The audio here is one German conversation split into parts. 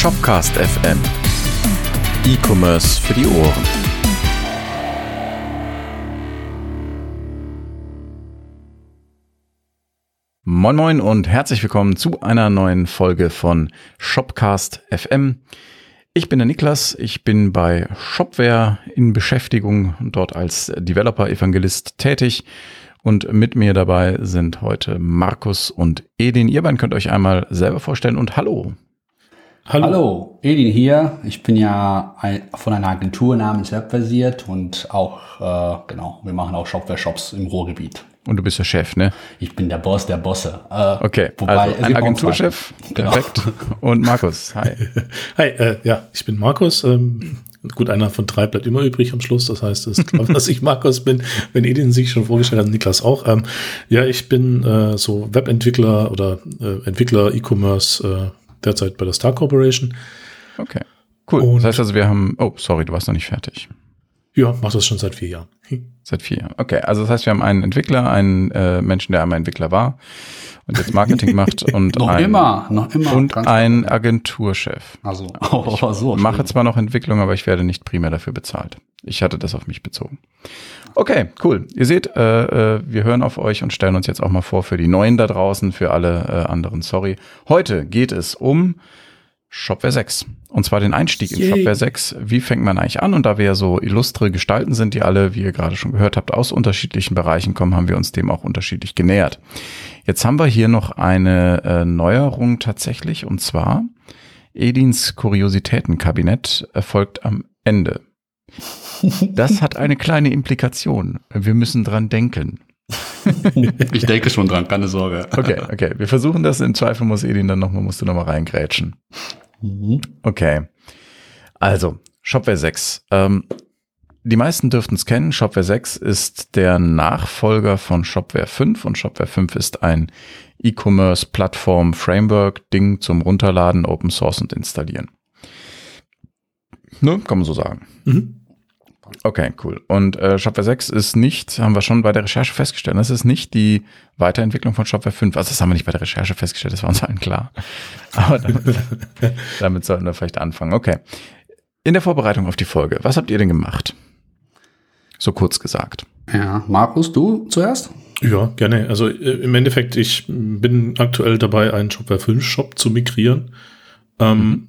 Shopcast FM. E-Commerce für die Ohren. Moin Moin und herzlich willkommen zu einer neuen Folge von Shopcast FM. Ich bin der Niklas, ich bin bei Shopware in Beschäftigung und dort als Developer-Evangelist tätig. Und mit mir dabei sind heute Markus und Edin. Ihr beiden könnt euch einmal selber vorstellen und hallo. Hallo. Hallo, Edin hier. Ich bin ja ein, von einer Agentur namens Webbasiert und auch, äh, genau, wir machen auch Shopware-Shops im Ruhrgebiet. Und du bist der Chef, ne? Ich bin der Boss der Bosse. Äh, okay, wobei, also ein Agenturchef, genau. perfekt. Und Markus, hi. Hi, äh, ja, ich bin Markus. Ähm, gut, einer von drei bleibt immer übrig am Schluss. Das heißt, es ist klar, dass ich Markus bin. Wenn Edin sich schon vorgestellt hat, Niklas auch. Ähm, ja, ich bin äh, so Webentwickler oder äh, Entwickler E-Commerce äh, derzeit bei der Star Corporation. Okay, cool. Und das heißt also, wir haben, oh, sorry, du warst noch nicht fertig. Ja, mach das schon seit vier Jahren. Seit vier Jahren. Okay, also das heißt, wir haben einen Entwickler, einen äh, Menschen, der einmal Entwickler war und jetzt Marketing macht und noch ein, immer, noch immer und ein Agenturchef. Also, oh, so. Ich mache zwar noch Entwicklung, aber ich werde nicht primär dafür bezahlt. Ich hatte das auf mich bezogen. Okay, cool. Ihr seht, äh, äh, wir hören auf euch und stellen uns jetzt auch mal vor für die Neuen da draußen, für alle äh, anderen. Sorry. Heute geht es um Shopware 6. Und zwar den Einstieg Yay. in Shopware 6. Wie fängt man eigentlich an? Und da wir ja so illustre Gestalten sind, die alle, wie ihr gerade schon gehört habt, aus unterschiedlichen Bereichen kommen, haben wir uns dem auch unterschiedlich genähert. Jetzt haben wir hier noch eine äh, Neuerung tatsächlich. Und zwar Edins Kuriositätenkabinett erfolgt am Ende. Das hat eine kleine Implikation. Wir müssen dran denken. ich denke schon dran, keine Sorge. Okay, okay. Wir versuchen das. Im Zweifel muss Edin dann nochmal, musst du nochmal reingrätschen. Mhm. Okay. Also, Shopware 6. Ähm, die meisten dürften es kennen. Shopware 6 ist der Nachfolger von Shopware 5 und Shopware 5 ist ein E-Commerce-Plattform-Framework-Ding zum Runterladen, Open Source und installieren. Ne, kann man so sagen. Mhm. Okay, cool. Und äh, Shopware 6 ist nicht, haben wir schon bei der Recherche festgestellt, das ist nicht die Weiterentwicklung von Shopware 5. Also das haben wir nicht bei der Recherche festgestellt, das war uns allen klar. Aber damit, damit sollten wir vielleicht anfangen. Okay. In der Vorbereitung auf die Folge, was habt ihr denn gemacht? So kurz gesagt. Ja, Markus, du zuerst? Ja, gerne. Also äh, im Endeffekt, ich bin aktuell dabei, einen Shopware 5 Shop zu migrieren. Ähm, mhm.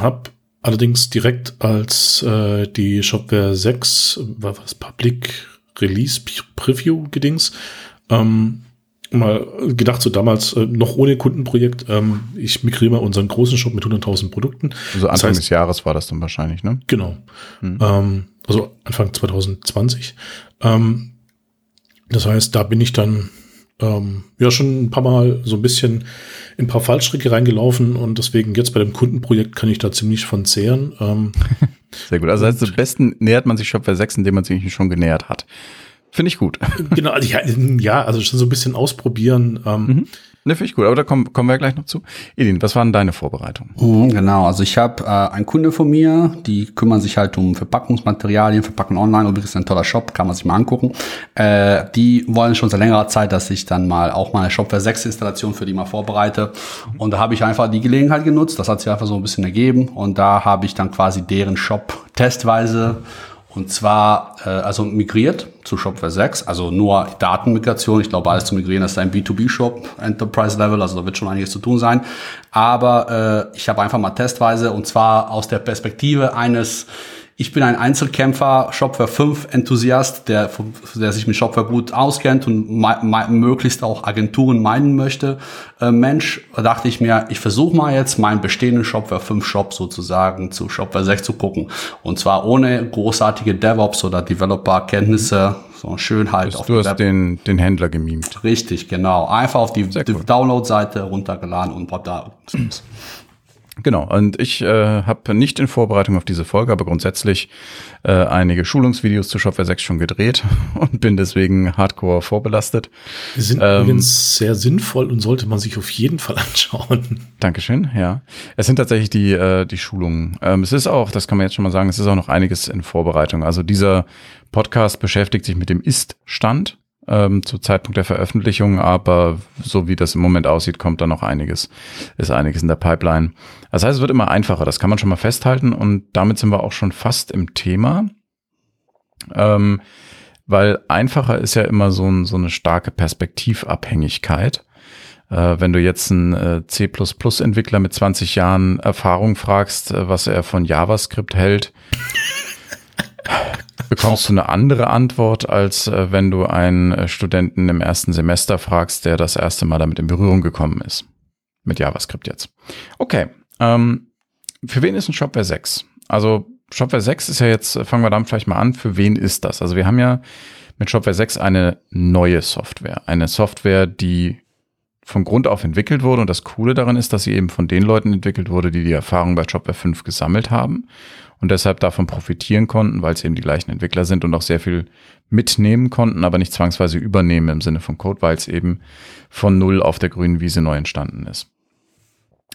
Hab Allerdings direkt als äh, die Shopware 6, war was Public Release Preview gedings, ähm, mal gedacht, so damals äh, noch ohne Kundenprojekt, ähm, ich migriere mal unseren großen Shop mit 100.000 Produkten. Also Anfang das heißt, des Jahres war das dann wahrscheinlich, ne? Genau. Mhm. Ähm, also Anfang 2020. Ähm, das heißt, da bin ich dann ähm, ja schon ein paar Mal so ein bisschen in ein paar Fallstricke reingelaufen und deswegen jetzt bei dem Kundenprojekt kann ich da ziemlich von zehren. Ähm, Sehr gut. Also, also am besten nähert man sich Shopware 6, indem man sich schon genähert hat. Finde ich gut. Genau, also ja, ja, also schon so ein bisschen ausprobieren. Ähm, mhm. Ne, finde ich gut, aber da kommen, kommen wir gleich noch zu. Edin, was waren deine Vorbereitungen? Mhm, genau, also ich habe äh, einen Kunde von mir, die kümmern sich halt um Verpackungsmaterialien, verpacken online, übrigens ein toller Shop, kann man sich mal angucken. Äh, die wollen schon seit längerer Zeit, dass ich dann mal auch mal eine Shopware 6 Installation für die mal vorbereite. Und da habe ich einfach die Gelegenheit genutzt, das hat sich einfach so ein bisschen ergeben und da habe ich dann quasi deren Shop testweise und zwar, äh, also migriert zu Shopware 6, also nur Datenmigration. Ich glaube, alles zu migrieren ist ein B2B-Shop, Enterprise Level, also da wird schon einiges zu tun sein. Aber äh, ich habe einfach mal testweise und zwar aus der Perspektive eines ich bin ein Einzelkämpfer, Shopware 5 Enthusiast, der, der sich mit Shopware gut auskennt und möglichst auch Agenturen meinen möchte. Äh, Mensch, dachte ich mir, ich versuche mal jetzt meinen bestehenden Shopware 5 Shop sozusagen zu Shopware 6 zu gucken. Und zwar ohne großartige DevOps oder Developer-Kenntnisse, so schön halt. auf du hast den, den Händler gemimt. Richtig, genau. Einfach auf die, die. Download-Seite runtergeladen und da. Genau, und ich äh, habe nicht in Vorbereitung auf diese Folge, aber grundsätzlich äh, einige Schulungsvideos zu Shopware 6 schon gedreht und bin deswegen hardcore vorbelastet. Die sind ähm, übrigens sehr sinnvoll und sollte man sich auf jeden Fall anschauen. Dankeschön, ja. Es sind tatsächlich die, äh, die Schulungen. Ähm, es ist auch, das kann man jetzt schon mal sagen, es ist auch noch einiges in Vorbereitung. Also dieser Podcast beschäftigt sich mit dem Ist-Stand ähm, zu Zeitpunkt der Veröffentlichung, aber so wie das im Moment aussieht, kommt da noch einiges, ist einiges in der Pipeline. Das heißt, es wird immer einfacher, das kann man schon mal festhalten und damit sind wir auch schon fast im Thema. Ähm, weil einfacher ist ja immer so, ein, so eine starke Perspektivabhängigkeit. Äh, wenn du jetzt einen äh, C++-Entwickler mit 20 Jahren Erfahrung fragst, äh, was er von JavaScript hält, bekommst du eine andere Antwort, als äh, wenn du einen äh, Studenten im ersten Semester fragst, der das erste Mal damit in Berührung gekommen ist. Mit JavaScript jetzt. Okay. Ähm, für wen ist ein Shopware 6? Also Shopware 6 ist ja jetzt, äh, fangen wir damit vielleicht mal an, für wen ist das? Also wir haben ja mit Shopware 6 eine neue Software. Eine Software, die von Grund auf entwickelt wurde. Und das Coole daran ist, dass sie eben von den Leuten entwickelt wurde, die die Erfahrung bei Shopware 5 gesammelt haben und deshalb davon profitieren konnten, weil es eben die gleichen Entwickler sind und auch sehr viel mitnehmen konnten, aber nicht zwangsweise übernehmen im Sinne von Code, weil es eben von Null auf der grünen Wiese neu entstanden ist.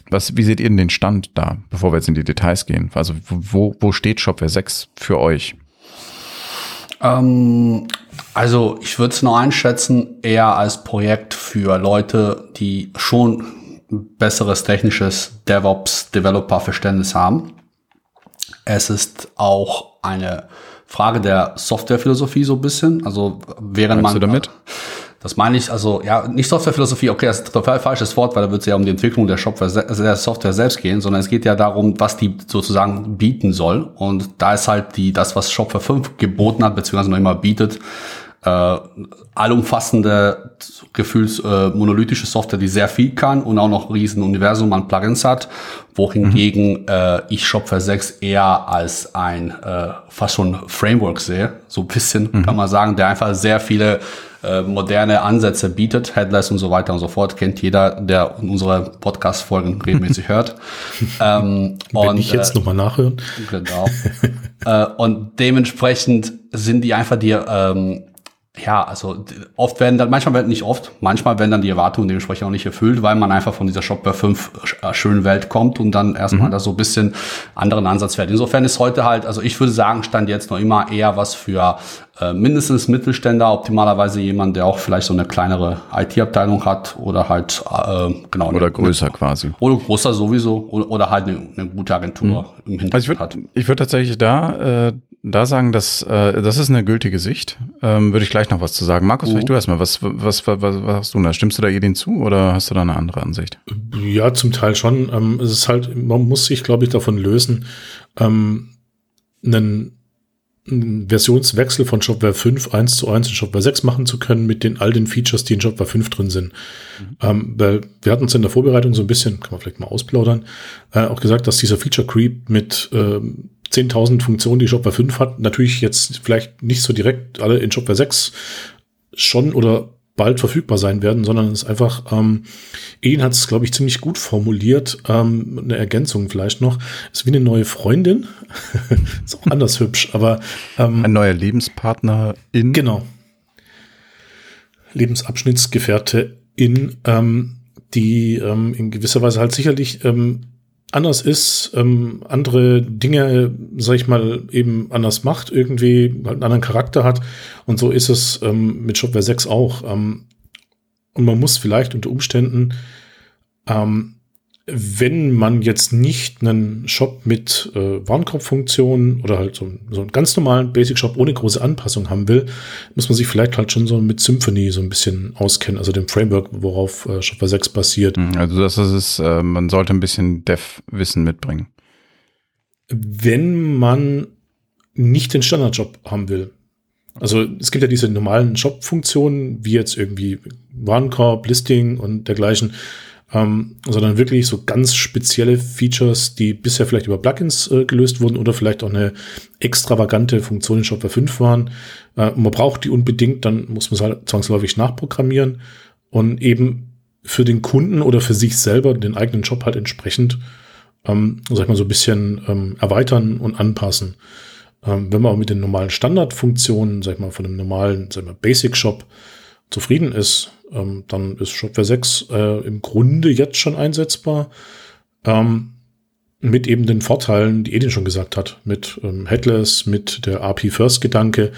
Was, wie seht ihr denn den Stand da, bevor wir jetzt in die Details gehen? Also wo, wo steht Shopware 6 für euch? Ähm, also ich würde es noch einschätzen, eher als Projekt für Leute, die schon besseres technisches DevOps-Developer-Verständnis haben es ist auch eine Frage der Softwarephilosophie so ein bisschen. Also während Meinst man. Du damit? Das meine ich, also ja, nicht Softwarephilosophie, okay, das ist total falsches Wort, weil da wird es ja um die Entwicklung der Software selbst gehen, sondern es geht ja darum, was die sozusagen bieten soll. Und da ist halt die, das, was Shopware 5 geboten hat, beziehungsweise noch immer bietet, äh, allumfassende, gefühls äh, monolithische Software, die sehr viel kann und auch noch riesen Universum an Plugins hat, wohingegen mhm. äh, ich Shopware 6 eher als ein äh, fast schon Framework sehe, so ein bisschen mhm. kann man sagen, der einfach sehr viele äh, moderne Ansätze bietet, Headless und so weiter und so fort, kennt jeder, der unsere Podcast-Folgen regelmäßig hört. Ähm, Wenn und, ich jetzt äh, nochmal nachhören. Genau. äh, und dementsprechend sind die einfach die ähm, ja, also oft werden dann, manchmal werden nicht oft, manchmal werden dann die Erwartungen dementsprechend auch nicht erfüllt, weil man einfach von dieser Shopware 5 äh, schönen Welt kommt und dann erstmal mhm. da so ein bisschen anderen Ansatz fährt. Insofern ist heute halt, also ich würde sagen, stand jetzt noch immer eher was für äh, mindestens Mittelständler, optimalerweise jemand, der auch vielleicht so eine kleinere IT-Abteilung hat oder halt äh, genau. Oder eine, größer eine, quasi. Oder größer sowieso oder, oder halt eine, eine gute Agentur mhm. im Hintergrund also ich würd, hat. Ich würde tatsächlich da, äh, da sagen, dass äh, das ist eine gültige Sicht. Ähm, würde ich gleich noch was zu sagen. Markus, uh. vielleicht du erstmal. Was, was, was, was, was hast du da? Stimmst du da jedem zu oder hast du da eine andere Ansicht? Ja, zum Teil schon. Ähm, es ist halt, man muss sich, glaube ich, davon lösen, ähm, einen Versionswechsel von Shopware 5 1 zu 1 in Shopware 6 machen zu können mit den all den Features, die in Shopware 5 drin sind. Mhm. Ähm, weil wir hatten uns in der Vorbereitung so ein bisschen, kann man vielleicht mal ausplaudern, äh, auch gesagt, dass dieser Feature Creep mit ähm, 10.000 Funktionen, die Shopware 5 hat, natürlich jetzt vielleicht nicht so direkt alle in Shopware 6 schon oder bald verfügbar sein werden, sondern es ist einfach, ähm, Ian hat es, glaube ich, ziemlich gut formuliert, ähm, eine Ergänzung vielleicht noch, ist wie eine neue Freundin, ist auch anders hübsch, aber ähm, ein neuer Lebenspartner in? Genau. Lebensabschnittsgefährte in ähm, die ähm, in gewisser Weise halt sicherlich ähm, anders ist, ähm, andere Dinge, sag ich mal, eben anders macht, irgendwie halt einen anderen Charakter hat. Und so ist es ähm, mit Shopware 6 auch. Ähm, und man muss vielleicht unter Umständen ähm, wenn man jetzt nicht einen Shop mit äh, Warenkorbfunktion oder halt so, so einen ganz normalen Basic Shop ohne große Anpassung haben will, muss man sich vielleicht halt schon so mit Symphony so ein bisschen auskennen, also dem Framework, worauf äh, Shopware 6 basiert. Hm, also das ist, äh, man sollte ein bisschen Dev-Wissen mitbringen. Wenn man nicht den Standard-Shop haben will. Also es gibt ja diese normalen Shop-Funktionen, wie jetzt irgendwie Warenkorb, Listing und dergleichen ähm, sondern wirklich so ganz spezielle Features, die bisher vielleicht über Plugins äh, gelöst wurden oder vielleicht auch eine extravagante Funktion in Shopware 5 waren. Äh, man braucht die unbedingt, dann muss man es halt zwangsläufig nachprogrammieren und eben für den Kunden oder für sich selber den eigenen Shop halt entsprechend, ähm, sag ich mal, so ein bisschen ähm, erweitern und anpassen. Ähm, wenn man auch mit den normalen Standardfunktionen, sag ich mal, von einem normalen, sag ich mal, Basic Shop zufrieden ist, ähm, dann ist Shopware 6 äh, im Grunde jetzt schon einsetzbar. Ähm, mit eben den Vorteilen, die Edin schon gesagt hat, mit ähm, Headless, mit der API-First-Gedanke,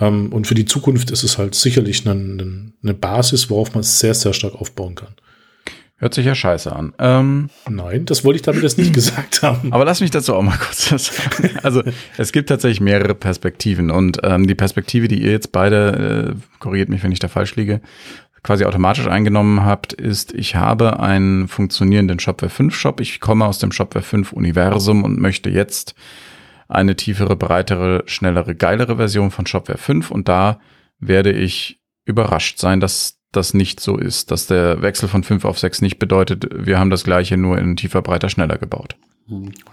Ähm, und für die Zukunft ist es halt sicherlich eine, eine Basis, worauf man sehr, sehr stark aufbauen kann. Hört sich ja scheiße an. Ähm, Nein, das wollte ich damit jetzt nicht gesagt haben. aber lass mich dazu auch mal kurz was sagen. Also es gibt tatsächlich mehrere Perspektiven und ähm, die Perspektive, die ihr jetzt beide, äh, korrigiert mich, wenn ich da falsch liege, quasi automatisch eingenommen habt, ist, ich habe einen funktionierenden Shopware 5 Shop. Ich komme aus dem Shopware 5 Universum und möchte jetzt eine tiefere, breitere, schnellere, geilere Version von Shopware 5 und da werde ich überrascht sein, dass das nicht so ist, dass der Wechsel von 5 auf 6 nicht bedeutet, wir haben das gleiche nur in tiefer, breiter, schneller gebaut.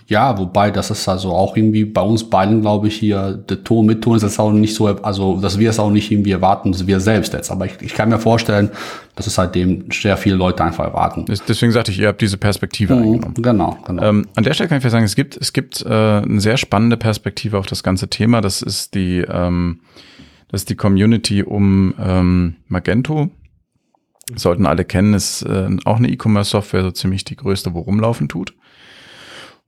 Ja, wobei das ist also auch irgendwie bei uns beiden, glaube ich, hier der Ton mit Ton ist jetzt auch nicht so, also dass wir es auch nicht irgendwie erwarten, dass wir selbst jetzt. Aber ich, ich kann mir vorstellen, dass es halt dem sehr viele Leute einfach erwarten. Deswegen sagte ich, ihr habt diese Perspektive Mhm, eingenommen. Genau, genau. Ähm, an der Stelle kann ich sagen, es gibt, es gibt äh, eine sehr spannende Perspektive auf das ganze Thema. Das ist die, ähm, das ist die Community um ähm, Magento. Sollten alle kennen, ist äh, auch eine E-Commerce-Software, so ziemlich die größte, wo rumlaufen tut.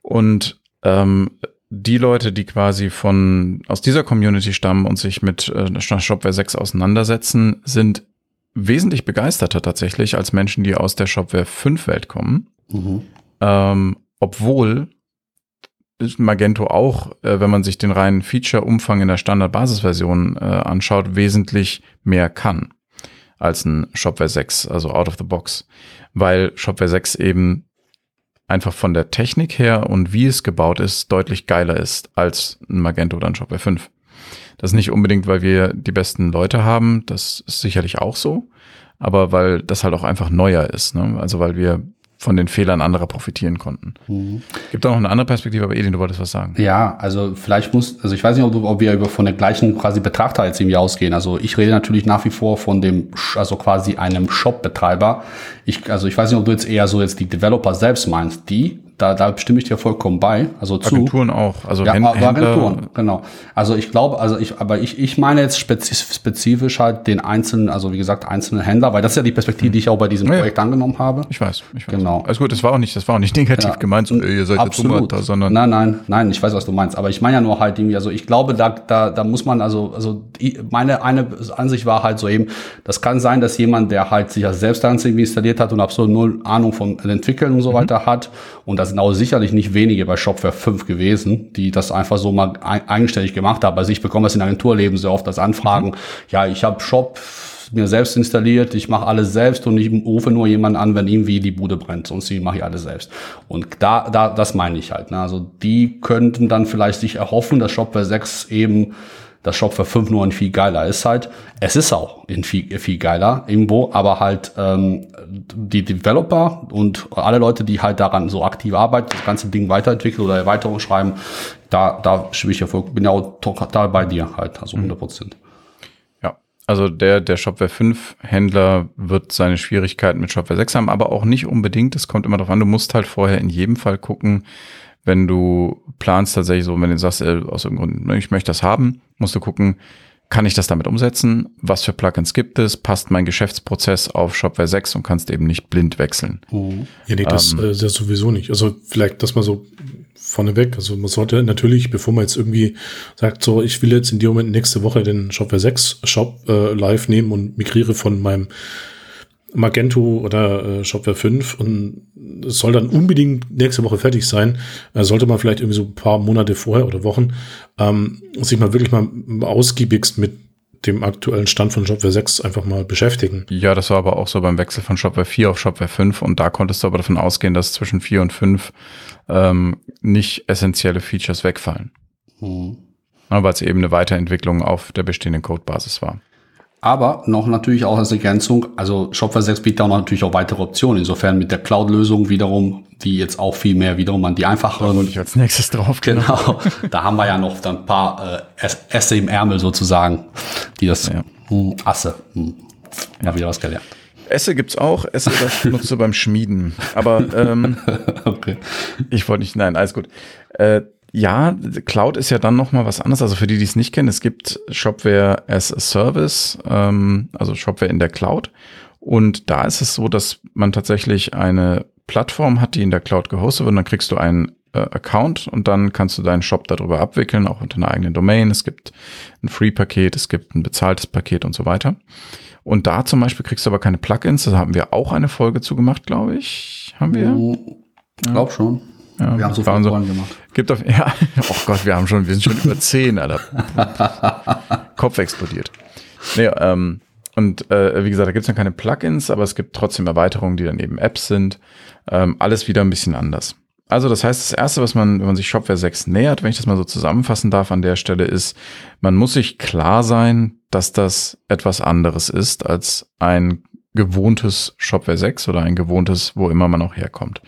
Und ähm, die Leute, die quasi von aus dieser Community stammen und sich mit äh, Shopware 6 auseinandersetzen, sind wesentlich begeisterter tatsächlich als Menschen, die aus der Shopware 5 Welt kommen. mhm. Ähm, obwohl Magento auch, äh, wenn man sich den reinen Feature-Umfang in der Standard-Basisversion äh, anschaut, wesentlich mehr kann als ein Shopware 6, also out of the box. Weil Shopware 6 eben einfach von der Technik her und wie es gebaut ist, deutlich geiler ist als ein Magento oder ein Shopware 5. Das ist nicht unbedingt, weil wir die besten Leute haben, das ist sicherlich auch so, aber weil das halt auch einfach neuer ist. Ne? Also weil wir von den Fehlern anderer profitieren konnten. Mhm. Gibt auch noch eine andere Perspektive, aber Edin, du wolltest was sagen. Ja, also vielleicht muss, also ich weiß nicht, ob, ob wir über von der gleichen quasi Betrachter jetzt irgendwie ausgehen. Also ich rede natürlich nach wie vor von dem, also quasi einem Shop-Betreiber. Ich, also ich weiß nicht, ob du jetzt eher so jetzt die Developer selbst meinst. Die, da, da stimme ich dir vollkommen bei. Also zu. Agenturen auch. Also Ja, Händler- Agenturen, genau. Also ich glaube, also ich, aber ich, ich meine jetzt spezif spezifisch halt den einzelnen, also wie gesagt, einzelnen Händler, weil das ist ja die Perspektive, die ich auch bei diesem Ja, ja. Projekt angenommen habe. Ich weiß, ich weiß. Genau. Alles gut, das war auch nicht, das war auch nicht negativ Ja. gemeint, so, ey, ihr seid jetzt Absolut. Dummer, sondern nein, nein, nein, ich weiß, was du meinst. Aber ich meine ja nur halt irgendwie, also ich glaube, da, da, da muss man, also, also meine eine Ansicht war halt so eben, das kann sein, dass jemand, der halt sich das selbst irgendwie installiert hat und absolut null Ahnung vom Entwickeln und so weiter hat, und das sind auch sicherlich nicht wenige bei Shopware 5 gewesen, die das einfach so mal eigenständig gemacht haben. Also ich bekomme das in Agenturleben sehr oft als Anfragen, ja, ich habe Shop mir selbst installiert, ich mache alles selbst und ich rufe nur jemanden an, wenn irgendwie die Bude brennt, sonst mache ich alles selbst. Und da, da, das meine ich halt. Ne? Also die könnten dann vielleicht sich erhoffen, dass Shopware 6 eben das Shopware 5 nur ein viel geiler ist halt. Es ist auch in viel, viel geiler irgendwo, aber halt ähm, die Developer und alle Leute, die halt daran so aktiv arbeiten, das ganze Ding weiterentwickeln oder Erweiterungen schreiben, da, da stimme ich ja voll, bin ja auch total bei dir halt, also 100 Prozent. Ja, also der, der Shopware 5 Händler wird seine Schwierigkeiten mit Shopware 6 haben, aber auch nicht unbedingt. Es kommt immer darauf an, du musst halt vorher in jedem Fall gucken, wenn du planst tatsächlich so, wenn du sagst, äh, aus irgendeinem Grund, ne, ich möchte das haben, musst du gucken, kann ich das damit umsetzen? Was für Plugins gibt es? Passt mein Geschäftsprozess auf Shopware 6 und kannst eben nicht blind wechseln? Ja, nee, das Ähm. äh, ist ja sowieso nicht. Also vielleicht das mal so vorneweg. Also man sollte natürlich, bevor man jetzt irgendwie sagt, so, ich will jetzt in dem Moment nächste Woche den Shopware 6 Shop äh, live nehmen und migriere von meinem Magento oder äh, Shopware 5 und es soll dann unbedingt nächste Woche fertig sein, äh, sollte man vielleicht irgendwie so ein paar Monate vorher oder Wochen ähm, sich mal wirklich mal ausgiebigst mit dem aktuellen Stand von Shopware 6 einfach mal beschäftigen. Ja, das war aber auch so beim Wechsel von Shopware 4 auf Shopware 5 und da konntest du aber davon ausgehen, dass zwischen 4 und 5 ähm, nicht essentielle Features wegfallen. Ja, Weil es eben eine Weiterentwicklung auf der bestehenden Codebasis war. Aber noch natürlich auch als Ergänzung, also Shopware 6 bietet auch natürlich auch weitere Optionen. Insofern mit der Cloud-Lösung wiederum, die jetzt auch viel mehr wiederum an die einfacheren. Ich als nächstes drauf Genau, da haben wir ja noch dann ein paar äh, Ess- Äste im Ärmel sozusagen, die das Ja. hm, Asse. Hm. Ja, wieder was gelernt. Esse gibt's auch. Esse, das nutzt du beim Schmieden. Aber ähm, Okay. ich wollte nicht, nein, alles gut. Äh, ja, Cloud ist ja dann noch mal was anderes. Also für die, die es nicht kennen, es gibt Shopware as a Service, ähm, also Shopware in der Cloud. Und da ist es so, dass man tatsächlich eine Plattform hat, die in der Cloud gehostet wird. Und dann kriegst du einen äh, Account und dann kannst du deinen Shop darüber abwickeln, auch unter einer eigenen Domain. Es gibt ein Free-Paket, es gibt ein bezahltes Paket und so weiter. Und da zum Beispiel kriegst du aber keine Plugins. Da haben wir auch eine Folge zu gemacht, glaube ich. Haben wir? Ich glaube schon. Ja, Wir haben so waren viel so- gemacht. Gibt auf, ja, oh Gott, wir haben schon, wir sind schon über zehn, Alter. Kopf explodiert. Nee, ähm, und äh, wie gesagt, da gibt es dann keine Plugins, aber es gibt trotzdem Erweiterungen, die dann eben Apps sind. Ähm, alles wieder ein bisschen anders. Also das heißt, das Erste, was man, wenn man sich Shopware 6 nähert, wenn ich das mal so zusammenfassen darf an der Stelle, ist, man muss sich klar sein, dass das etwas anderes ist als ein gewohntes Shopware 6 oder ein gewohntes, wo immer man auch herkommt.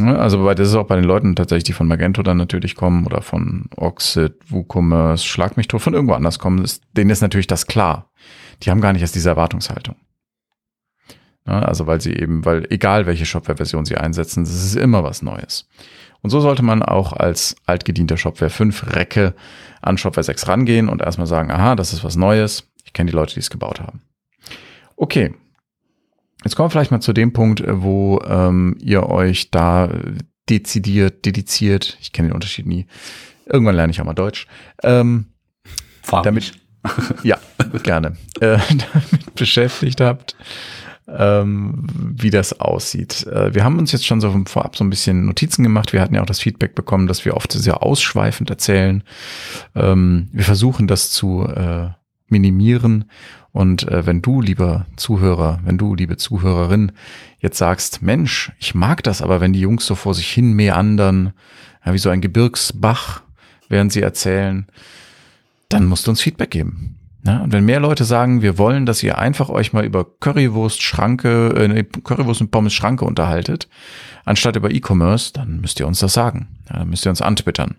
Ne, Also bei, das ist auch bei den Leuten tatsächlich, die von Magento dann natürlich kommen oder von Oxid, WooCommerce, Schlag mich tot, von irgendwo anders kommen, ist, denen ist natürlich das klar. Die haben gar nicht erst diese Erwartungshaltung. Ja, also weil sie eben, weil egal welche Shopware-Version sie einsetzen, das ist immer was Neues. Und so sollte man auch als altgedienter Shopware 5 Recke an Shopware 6 rangehen und erstmal sagen, aha, das ist was Neues. Ich kenne die Leute, die es gebaut haben. Okay, Jetzt kommen wir vielleicht mal zu dem Punkt, äh, wo ähm, ihr euch da dezidiert, dediziert, ich kenne den Unterschied nie, irgendwann lerne ich auch mal Deutsch, ähm, damit, ja, gerne, äh, damit beschäftigt habt, ähm, wie das aussieht. Äh, wir haben uns jetzt schon so vorab so ein bisschen Notizen gemacht. Wir hatten ja auch das Feedback bekommen, dass wir oft sehr ausschweifend erzählen. Ähm, wir versuchen das zu äh, minimieren. Und äh, wenn du, lieber Zuhörer, wenn du, liebe Zuhörerin, jetzt sagst, Mensch, ich mag das, aber wenn die Jungs so vor sich hin meandern, ja, wie so ein Gebirgsbach, während sie erzählen, dann musst du uns Feedback geben. Ja, und wenn mehr Leute sagen, wir wollen, dass ihr einfach euch mal über Currywurst, Schranke, äh, Currywurst und Pommes Schranke unterhaltet, anstatt über E-Commerce, dann müsst ihr uns das sagen. Ja, dann müsst ihr uns antwittern.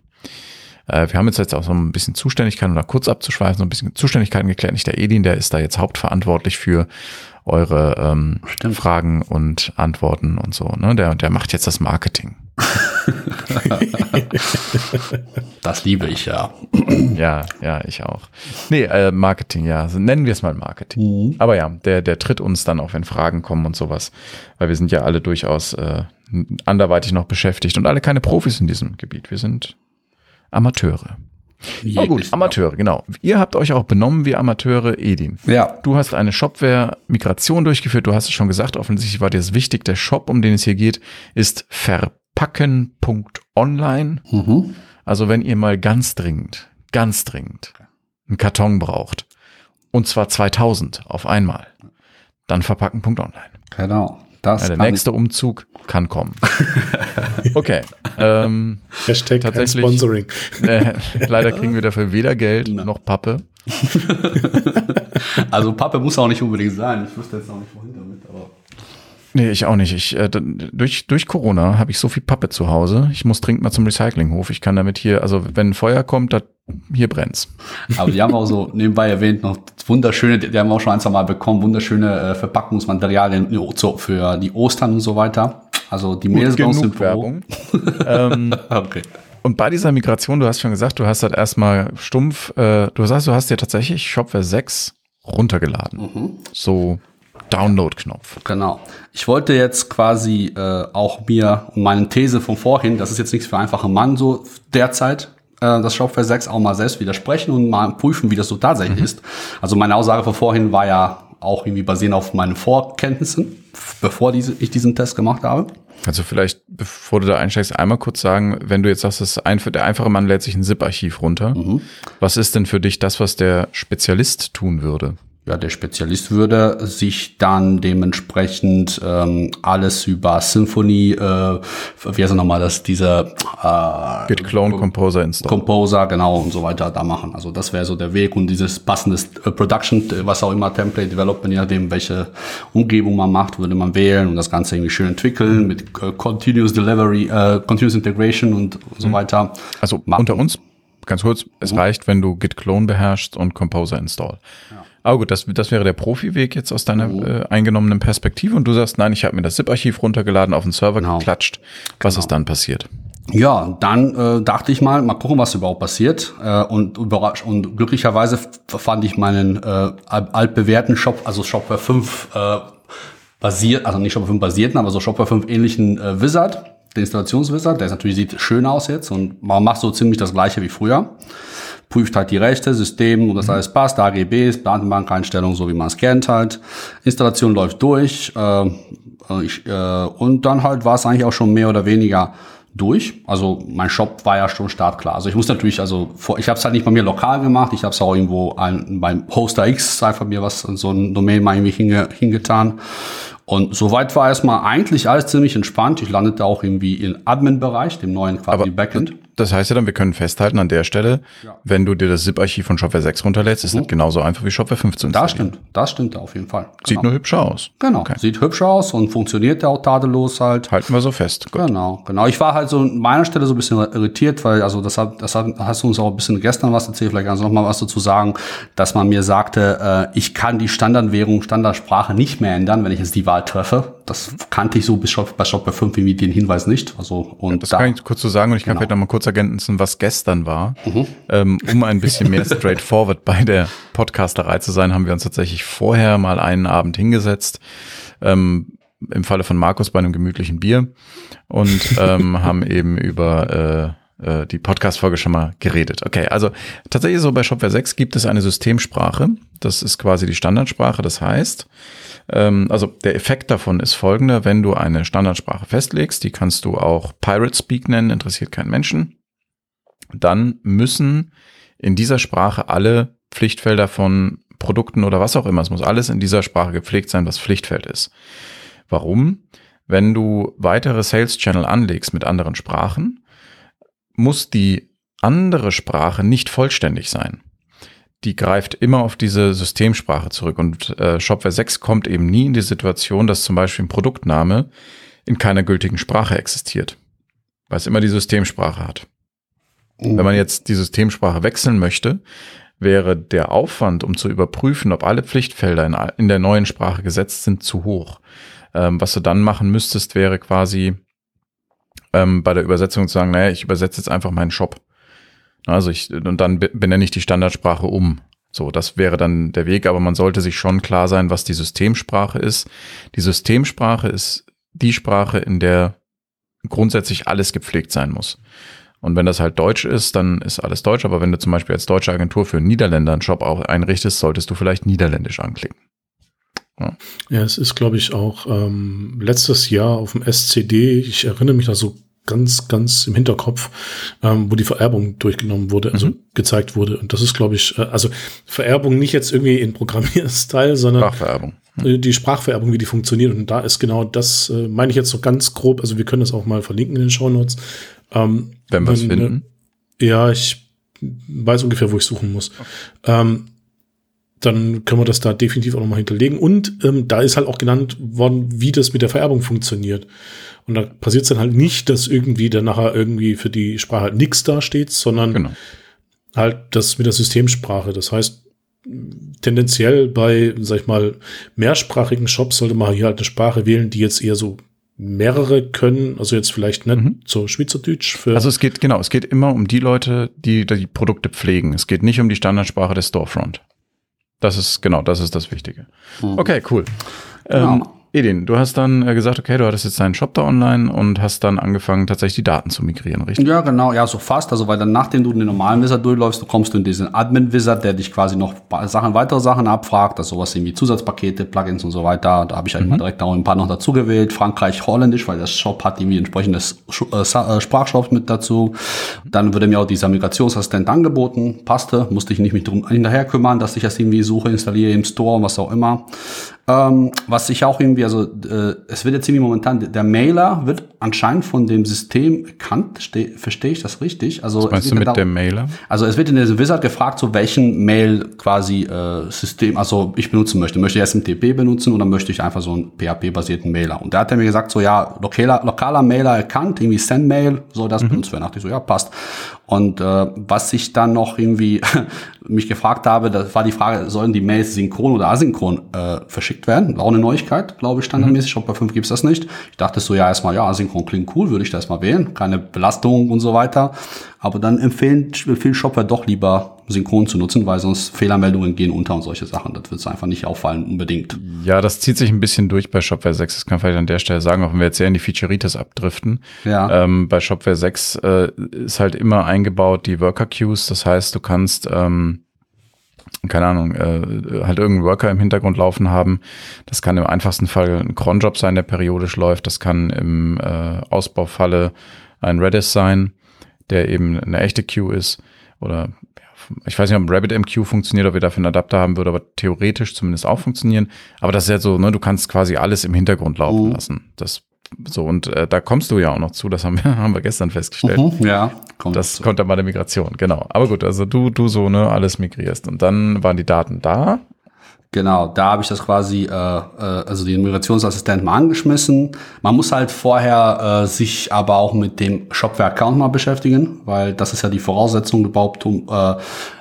Äh, wir haben jetzt, jetzt auch so ein bisschen Zuständigkeiten, oder kurz abzuschweifen, so ein bisschen Zuständigkeiten geklärt. Nicht der Edin, der ist da jetzt hauptverantwortlich für eure ähm, Stimmt. Fragen und Antworten und so. Ne? Der, der macht jetzt das Marketing. Das liebe ich ja. Ja, ja, ich auch. Nee, äh, Marketing, ja. Also nennen wir es mal Marketing. Aber ja, der, der tritt uns dann auch, wenn Fragen kommen und sowas. Weil wir sind ja alle durchaus äh, anderweitig noch beschäftigt und alle keine Profis in diesem Gebiet. Wir sind Amateure. Oh gut. Amateure, genau. Ihr habt euch auch benommen wie Amateure, Edin. Ja. Du hast eine Shopware-Migration durchgeführt. Du hast es schon gesagt, offensichtlich war dir das wichtig. Der Shop, um den es hier geht, ist verpacken.online. Mhm. Also wenn ihr mal ganz dringend, ganz dringend einen Karton braucht, und zwar 2000 auf einmal, dann verpacken.online. Genau. Das Ja, der nächste Umzug kann kommen. Okay. Ähm, Hashtag kein Tatsächlich. Sponsoring. äh, leider kriegen wir dafür weder Geld noch Pappe. Also Pappe muss auch nicht unbedingt sein. Ich wüsste jetzt auch nicht, wohin. Nee, ich auch nicht. Ich, äh, durch, durch Corona habe ich so viel Pappe zu Hause. Ich muss dringend mal zum Recyclinghof. Ich kann damit hier, also wenn ein Feuer kommt, da, hier brennt's. Aber die haben auch so nebenbei erwähnt noch wunderschöne, die haben auch schon ein, zwei Mal bekommen, wunderschöne äh, Verpackungsmaterialien so für die Ostern und so weiter. Also die bei uns im. Werbung. ähm, Okay. Und bei dieser Migration, du hast schon gesagt, du hast halt erstmal stumpf, äh, du sagst, du hast dir tatsächlich Shopware 6 runtergeladen. So Download-Knopf. Genau. Ich wollte jetzt quasi äh, auch mir meine These von vorhin, das ist jetzt nichts für einfache Mann so derzeit, äh, das Shopware 6 auch mal selbst widersprechen und mal prüfen, wie das so tatsächlich ist. Also meine Aussage von vorhin war ja auch irgendwie basierend auf meinen Vorkenntnissen, bevor diese, ich diesen Test gemacht habe. Kannst du vielleicht, bevor du da einsteigst, einmal kurz sagen, wenn du jetzt sagst, das ein, der einfache Mann lädt sich ein ZIP-Archiv runter. Was ist denn für dich das, was der Spezialist tun würde? Ja, der Spezialist würde sich dann dementsprechend ähm, alles über Symphony, äh, wie heißt er nochmal, das dieser äh, Git Clone Composer Install. Composer, genau, und so weiter da machen. Also das wäre so der Weg und dieses passende äh, Production, äh, was auch immer, Template Development, je nachdem, welche Umgebung man macht, würde man wählen und das Ganze irgendwie schön entwickeln mit äh, Continuous Delivery, äh, Continuous Integration und so weiter. Also Machen. unter uns, ganz kurz, es reicht, wenn du Git Clone beherrschst und Composer Install. Aber gut, das, das wäre der Profi-Weg jetzt aus deiner äh, eingenommenen Perspektive und du sagst, nein, ich habe mir das ZIP-Archiv runtergeladen, auf den Server Genau. geklatscht. Was ist dann passiert? Ja, dann äh, dachte ich mal, mal gucken, was überhaupt passiert. Äh, und überrasch und glücklicherweise fand ich meinen äh, al- altbewährten Shop, also Shopware 5 äh, basiert, also nicht Shopware 5 basierten, aber so Shopware 5 ähnlichen äh, Wizard. der Installationswizard, der ist natürlich sieht schön aus jetzt und man macht so ziemlich das gleiche wie früher. Prüft halt die Rechte, System und das alles passt, AGBs, Datenbankeinstellungen, so wie man es kennt halt. Installation läuft durch äh, ich, äh, und dann halt war es eigentlich auch schon mehr oder weniger durch. Also mein Shop war ja schon startklar. Also ich muss natürlich, also vor, ich habe es halt nicht bei mir lokal gemacht, ich habe es auch irgendwo ein, beim Hoster X einfach mir was so ein Domain mal irgendwie hinge, hingetan. Und soweit war erstmal eigentlich alles ziemlich entspannt. Ich landete auch irgendwie im Admin-Bereich, dem neuen quasi Aber Backend. Das heißt ja dann, wir können festhalten an der Stelle, ja. wenn du dir das ZIP-Archiv von Shopware 6 runterlädst, ist mhm. das genauso einfach wie Shopware 5 zu installieren. Das stimmt, das stimmt auf jeden Fall. Genau. Sieht nur hübscher aus. Genau, okay. sieht hübscher aus und funktioniert ja auch tadellos halt. Halten wir so fest. Gut. Genau, genau. Ich war halt so an meiner Stelle so ein bisschen irritiert, weil, also das, hat, das hat, hast du uns auch ein bisschen gestern was erzählt, vielleicht kannst du noch mal was dazu sagen, dass man mir sagte, äh, ich kann die Standardwährung, Standardsprache nicht mehr ändern, wenn ich jetzt die Wahl treffe. Das kannte ich so bis bei Shopware 5 irgendwie den Hinweis nicht. Also, und ja, das da, kann ich kurz so sagen und ich kann genau. vielleicht noch mal kurz ergänzen, was gestern war. Mhm. Ähm, um ein bisschen mehr straightforward bei der Podcasterei zu sein, haben wir uns tatsächlich vorher mal einen Abend hingesetzt. Ähm, im Falle von Markus bei einem gemütlichen Bier und ähm, haben eben über äh, die Podcast-Folge schon mal geredet. Okay, also tatsächlich so bei Shopware 6 gibt es eine Systemsprache. Das ist quasi die Standardsprache. Das heißt, ähm, also der Effekt davon ist folgender, wenn du eine Standardsprache festlegst, die kannst du auch Pirate Speak nennen, interessiert keinen Menschen, dann müssen in dieser Sprache alle Pflichtfelder von Produkten oder was auch immer, es muss alles in dieser Sprache gepflegt sein, was Pflichtfeld ist. Warum? Wenn du weitere Sales Channel anlegst mit anderen Sprachen, muss die andere Sprache nicht vollständig sein die greift immer auf diese Systemsprache zurück. Und äh, Shopware 6 kommt eben nie in die Situation, dass zum Beispiel ein Produktname in keiner gültigen Sprache existiert, weil es immer die Systemsprache hat. Mhm. Wenn man jetzt die Systemsprache wechseln möchte, wäre der Aufwand, um zu überprüfen, ob alle Pflichtfelder in, in der neuen Sprache gesetzt sind, zu hoch. Ähm, was du dann machen müsstest, wäre quasi ähm, bei der Übersetzung zu sagen, naja, ich übersetze jetzt einfach meinen Shop. Also ich, und dann benenne ich die Standardsprache um. So, das wäre dann der Weg, aber man sollte sich schon klar sein, was die Systemsprache ist. Die Systemsprache ist die Sprache, in der grundsätzlich alles gepflegt sein muss. Und wenn das halt Deutsch ist, dann ist alles Deutsch. Aber wenn du zum Beispiel als deutsche Agentur für Niederländer einen Shop auch einrichtest, solltest du vielleicht Niederländisch anklicken. Ja, ja es ist, glaube ich, auch ähm, letztes Jahr auf dem SCD, ich erinnere mich da so ganz, ganz im Hinterkopf, ähm, wo die Vererbung durchgenommen wurde, also mhm. gezeigt wurde. Und das ist, glaube ich, äh, also Vererbung nicht jetzt irgendwie in Programmierstil, sondern Sprachvererbung. Mhm. die Sprachvererbung, wie die funktioniert. Und da ist genau das, äh, meine ich jetzt so ganz grob, also wir können das auch mal verlinken in den Show Notes. Ähm, wenn wir es finden. Äh, ja, ich weiß ungefähr, wo ich suchen muss. Okay. Ähm, dann können wir das da definitiv auch nochmal hinterlegen. Und ähm, da ist halt auch genannt worden, wie das mit der Vererbung funktioniert. Und da passiert es dann halt nicht, dass irgendwie dann nachher irgendwie für die Sprache halt nichts dasteht, sondern genau. halt das mit der Systemsprache. Das heißt, tendenziell bei, sag ich mal, mehrsprachigen Shops sollte man hier halt eine Sprache wählen, die jetzt eher so mehrere können, also jetzt vielleicht nicht mhm. so Schweizerdeutsch. Für also es geht, genau, es geht immer um die Leute, die die Produkte pflegen. Es geht nicht um die Standardsprache des Storefront. Das ist, genau, das ist das Wichtige. Mhm. Okay, cool. Genau. Ähm, Edin, du hast dann äh, gesagt, okay, du hattest jetzt deinen Shop da online und hast dann angefangen, tatsächlich die Daten zu migrieren, richtig? Ja, genau, ja, so fast. Also, weil dann, nachdem du den normalen Wizard durchläufst, du kommst du in diesen Admin-Wizard, der dich quasi noch Sachen, weitere Sachen abfragt, also sowas wie Zusatzpakete, Plugins und so weiter. Da habe ich halt mhm. mal direkt auch ein paar noch dazu gewählt. Frankreich, Holländisch, weil das Shop hat irgendwie entsprechendes äh, äh, Sprachshop mit dazu. Dann wurde mir auch dieser Migrationsassistent angeboten, passte, musste ich nicht mich drum hinterher kümmern, dass ich das irgendwie suche, installiere im Store und was auch immer. Ähm, was ich auch irgendwie, also äh, es wird jetzt irgendwie momentan, der Mailer wird anscheinend von dem System erkannt, verstehe ich das richtig? Also was meinst du mit darum, dem Mailer? Also es wird in der Wizard gefragt, so welchen Mail quasi äh, System, also ich benutzen möchte. Möchte ich SMTP benutzen oder möchte ich einfach so einen PHP-basierten Mailer? Und da hat er mir gesagt, so ja, lokaler, lokaler Mailer erkannt, irgendwie Sendmail, soll das mhm. benutzt werden. Da dachte ich so, ja, passt. Und äh, was ich dann noch irgendwie mich gefragt habe, das war die Frage, sollen die Mails synchron oder asynchron äh, verschickt werden? Auch eine Neuigkeit, glaube ich, standardmäßig. Mhm. Bei 5 gibt's das nicht. Ich dachte so, ja, erstmal, ja, asynchron klingt cool, würde ich das mal wählen. Keine Belastung und so weiter. Aber dann empfehlen, empfehlen Shopware doch lieber synchron zu nutzen, weil sonst Fehlermeldungen gehen unter und solche Sachen. Das wird einfach nicht auffallen unbedingt. Ja, das zieht sich ein bisschen durch bei Shopware 6. Das kann ich vielleicht an der Stelle sagen, auch wenn wir jetzt sehr in die Featureitis abdriften. Ja. Ähm, bei Shopware 6 äh, ist halt immer eingebaut die Worker Queues. Das heißt, du kannst ähm, keine Ahnung, äh, halt irgendeinen Worker im Hintergrund laufen haben. Das kann im einfachsten Fall ein Cronjob sein, der periodisch läuft. Das kann im äh, Ausbaufalle ein Redis sein, der eben eine echte Queue ist. Oder ich weiß nicht, ob ein RabbitMQ funktioniert, ob wir dafür einen Adapter haben würde, aber theoretisch zumindest auch funktionieren. Aber das ist ja so, ne, du kannst quasi alles im Hintergrund laufen Mhm. lassen. Das so, und äh, da kommst du ja auch noch zu, das haben wir, haben wir gestern festgestellt. Mhm, ja, kommt Das dazu. konnte bei der Migration, genau. Aber gut, also du, du so, ne, alles migrierst. Und dann waren die Daten da. Genau, da habe ich das quasi, äh, äh, also den Migrationsassistenten mal angeschmissen. Man muss halt vorher äh, sich aber auch mit dem Shopware-Account mal beschäftigen, weil das ist ja die Voraussetzung überhaupt, um, äh,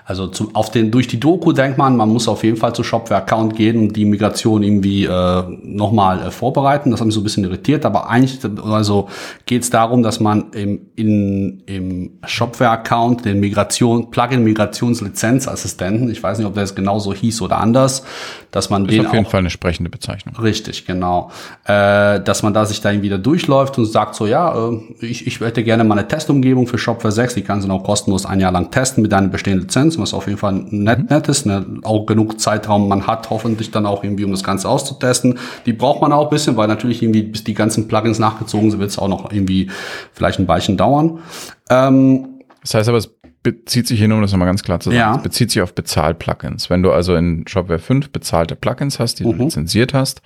also zum, auf den, durch die Doku denkt man, man muss auf jeden Fall zu Shopware-Account gehen und die Migration irgendwie äh, nochmal äh, vorbereiten. Das hat mich so ein bisschen irritiert, aber eigentlich also geht es darum, dass man im, in, im Shopware-Account den Migration, Plugin-Migrationslizenzassistenten, ich weiß nicht, ob der jetzt genauso hieß oder anders, dass man Ist den auf jeden auch Fall eine sprechende Bezeichnung. Richtig, genau. Äh, dass man da sich dann wieder durchläuft und sagt so, ja, äh, ich, ich hätte gerne mal eine Testumgebung für Shopware 6, die kannst du auch kostenlos ein Jahr lang testen mit deiner bestehenden Lizenz, was auf jeden Fall nett, nett ist, ne? auch genug Zeitraum man hat, hoffentlich dann auch irgendwie, um das Ganze auszutesten. Die braucht man auch ein bisschen, weil natürlich irgendwie, bis die ganzen Plugins nachgezogen sind, wird es auch noch irgendwie vielleicht ein Weilchen dauern. Ähm, Das heißt aber, es bezieht sich hier nur, um das nochmal ganz klar zu sagen, Ja. bezieht sich auf Bezahl-Plugins. Wenn du also in Shopware 5 bezahlte Plugins hast, die du Mhm. lizenziert hast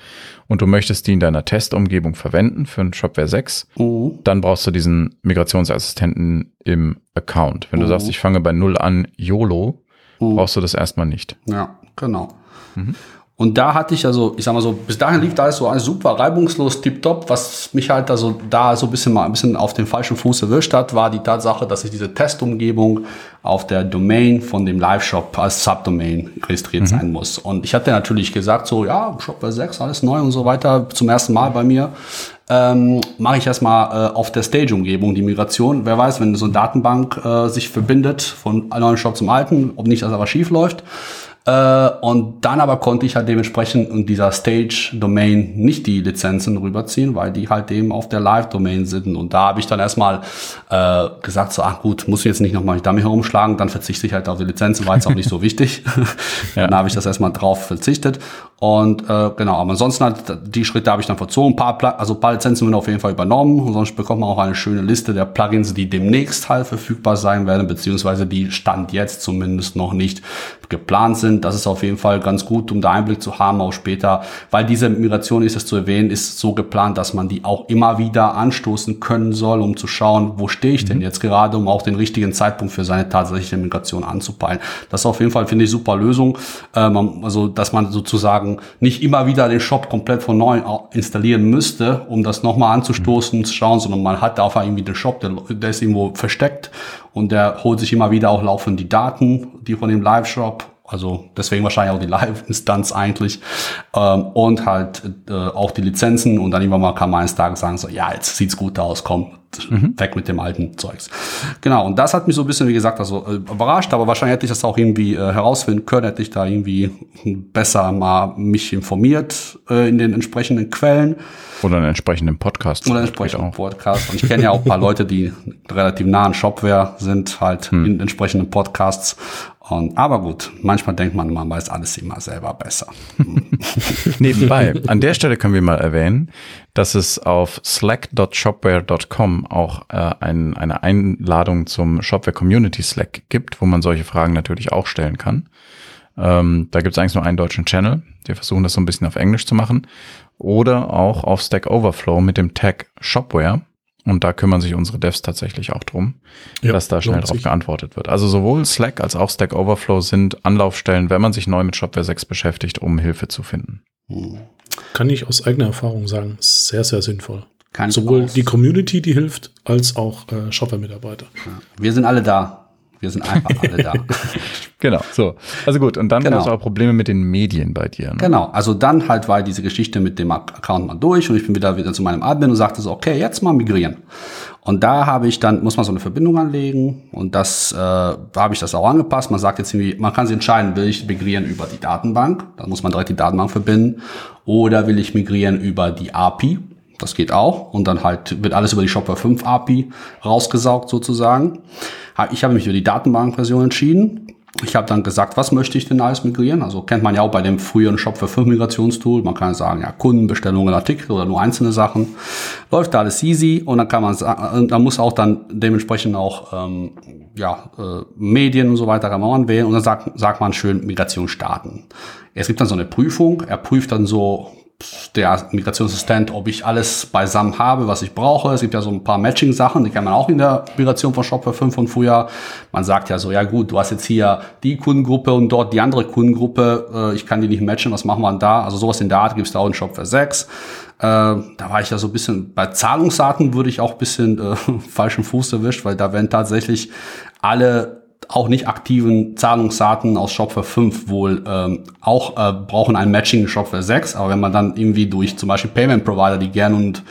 und du möchtest die in deiner Testumgebung verwenden für ein Shopware 6, mhm. dann brauchst du diesen Migrationsassistenten im Account. Wenn du Mhm. sagst, ich fange bei Null an, YOLO, brauchst du das erstmal nicht. Ja, genau. Und da hatte ich also, ich sag mal so, bis dahin lief da alles so alles super reibungslos, tipptopp. Was mich halt also da so ein bisschen mal ein bisschen auf den falschen Fuß erwischt hat, war die Tatsache, dass ich diese Testumgebung auf der Domain von dem Live-Shop als Subdomain registriert sein muss. Und ich hatte natürlich gesagt, so, ja, Shopware 6, alles neu und so weiter, zum ersten Mal bei mir. Ähm, mache ich erstmal äh, auf der Stage-Umgebung die Migration. Wer weiß, wenn so eine Datenbank äh, sich verbindet von einem neuen Shop zum alten, ob nicht das aber schief läuft. Äh, und dann aber konnte ich halt dementsprechend in dieser Stage-Domain nicht die Lizenzen rüberziehen, weil die halt eben auf der Live-Domain sind. Und da habe ich dann erstmal äh, gesagt, so, ach gut, muss ich jetzt nicht nochmal damit herumschlagen, dann verzichte ich halt auf die Lizenzen, war jetzt auch nicht so wichtig. Ja. Dann habe ich das erstmal drauf verzichtet. Und äh, genau, aber ansonsten halt, die Schritte habe ich dann verzogen. Ein paar, Pla also ein paar Lizenzen werden auf jeden Fall übernommen. Und sonst bekommt man auch eine schöne Liste der Plugins, die demnächst halt verfügbar sein werden, beziehungsweise die Stand jetzt zumindest noch nicht geplant sind. Das ist auf jeden Fall ganz gut, um da Einblick zu haben, auch später, weil diese Migration, ist es zu erwähnen, ist so geplant, dass man die auch immer wieder anstoßen können soll, um zu schauen, wo stehe ich denn jetzt gerade, um auch den richtigen Zeitpunkt für seine tatsächliche Migration anzupeilen. Das ist auf jeden Fall, finde ich, super Lösung. Ähm, also, dass man sozusagen nicht immer wieder den Shop komplett von neu installieren müsste, um das nochmal anzustoßen und zu schauen, sondern man hat einfach irgendwie den Shop, der, der ist irgendwo versteckt und der holt sich immer wieder auch laufend die Daten, die von dem Live-Shop also deswegen wahrscheinlich auch die Live-Instanz eigentlich. Ähm, und halt äh, auch die Lizenzen und dann irgendwann mal kann man eines Tages sagen, so, ja, jetzt sieht's gut aus, komm, weg mit dem alten Zeugs. Genau, und das hat mich so ein bisschen, wie gesagt, also äh, überrascht, aber wahrscheinlich hätte ich das auch irgendwie äh, herausfinden können, hätte ich da irgendwie besser mal mich informiert äh, in den entsprechenden Quellen. Oder einen entsprechenden Podcast. Oder Geht entsprechenden. Podcast. Und ich kenne ja auch ein paar Leute, die relativ nah an Shopware sind, halt in entsprechenden Podcasts. Und, aber gut, manchmal denkt man, man weiß alles immer selber besser. Nebenbei, an der Stelle können wir mal erwähnen, dass es auf slack.shopware.com auch äh, ein, eine Einladung zum Shopware Community Slack gibt, wo man solche Fragen natürlich auch stellen kann. Ähm, da gibt es eigentlich nur einen deutschen Channel. Wir versuchen das so ein bisschen auf Englisch zu machen. Oder auch auf Stack Overflow mit dem Tag Shopware. Und da kümmern sich unsere Devs tatsächlich auch drum, Ja, dass da schnell drauf sich. geantwortet wird. Also sowohl Slack als auch Stack Overflow sind Anlaufstellen, wenn man sich neu mit Shopware 6 beschäftigt, um Hilfe zu finden. Kann ich aus eigener Erfahrung sagen, sehr, sehr sinnvoll. Kann Sowohl die Community, die hilft, als auch äh, Shopper-Mitarbeiter. Wir sind alle da. Wir sind einfach alle da. genau, so. Also gut, und dann Genau. gab es auch Probleme mit den Medien bei dir. Ne? Genau, also dann halt war diese Geschichte mit dem Account mal durch und ich bin wieder wieder zu meinem Admin und sagte so, okay, jetzt mal migrieren. Und da habe ich dann, muss man so eine Verbindung anlegen und das äh, da habe ich das auch angepasst. Man sagt jetzt irgendwie, man kann sich entscheiden, will ich migrieren über die Datenbank, dann muss man direkt die Datenbank verbinden, oder will ich migrieren über die API, das geht auch. Und dann halt wird alles über die Shopware 5 API rausgesaugt sozusagen. Ich habe mich für die Datenbankversion entschieden. Ich habe dann gesagt, was möchte ich denn alles migrieren? Also kennt man ja auch bei dem früheren Shopware 5 Migrationstool. Man kann sagen, ja, Kundenbestellungen, Artikel oder nur einzelne Sachen. Läuft da alles easy und dann kann man sagen, da muss auch dann dementsprechend auch ähm, ja, äh, Medien und so weiter kann man wählen und dann sagt, sagt man schön Migration starten. Es gibt dann so eine Prüfung. Er prüft dann so der Migrationsassistent, ob ich alles beisammen habe, was ich brauche. Es gibt ja so ein paar Matching-Sachen, die kann man auch in der Migration von Shopware 5 von früher. Man sagt ja so, ja gut, du hast jetzt hier die Kundengruppe und dort die andere Kundengruppe. Äh, ich kann die nicht matchen, was machen wir denn da? Also sowas in der Art gibt es da auch in Shopware 6. Äh, da war ich ja so ein bisschen, bei Zahlungsarten würde ich auch ein bisschen äh, falschen Fuß erwischt, weil da werden tatsächlich alle auch nicht aktiven Zahlungsarten aus Shopware 5 wohl ähm, auch äh, brauchen ein Matching in Shopware 6. Aber wenn man dann irgendwie durch zum Beispiel Payment Provider, die gern und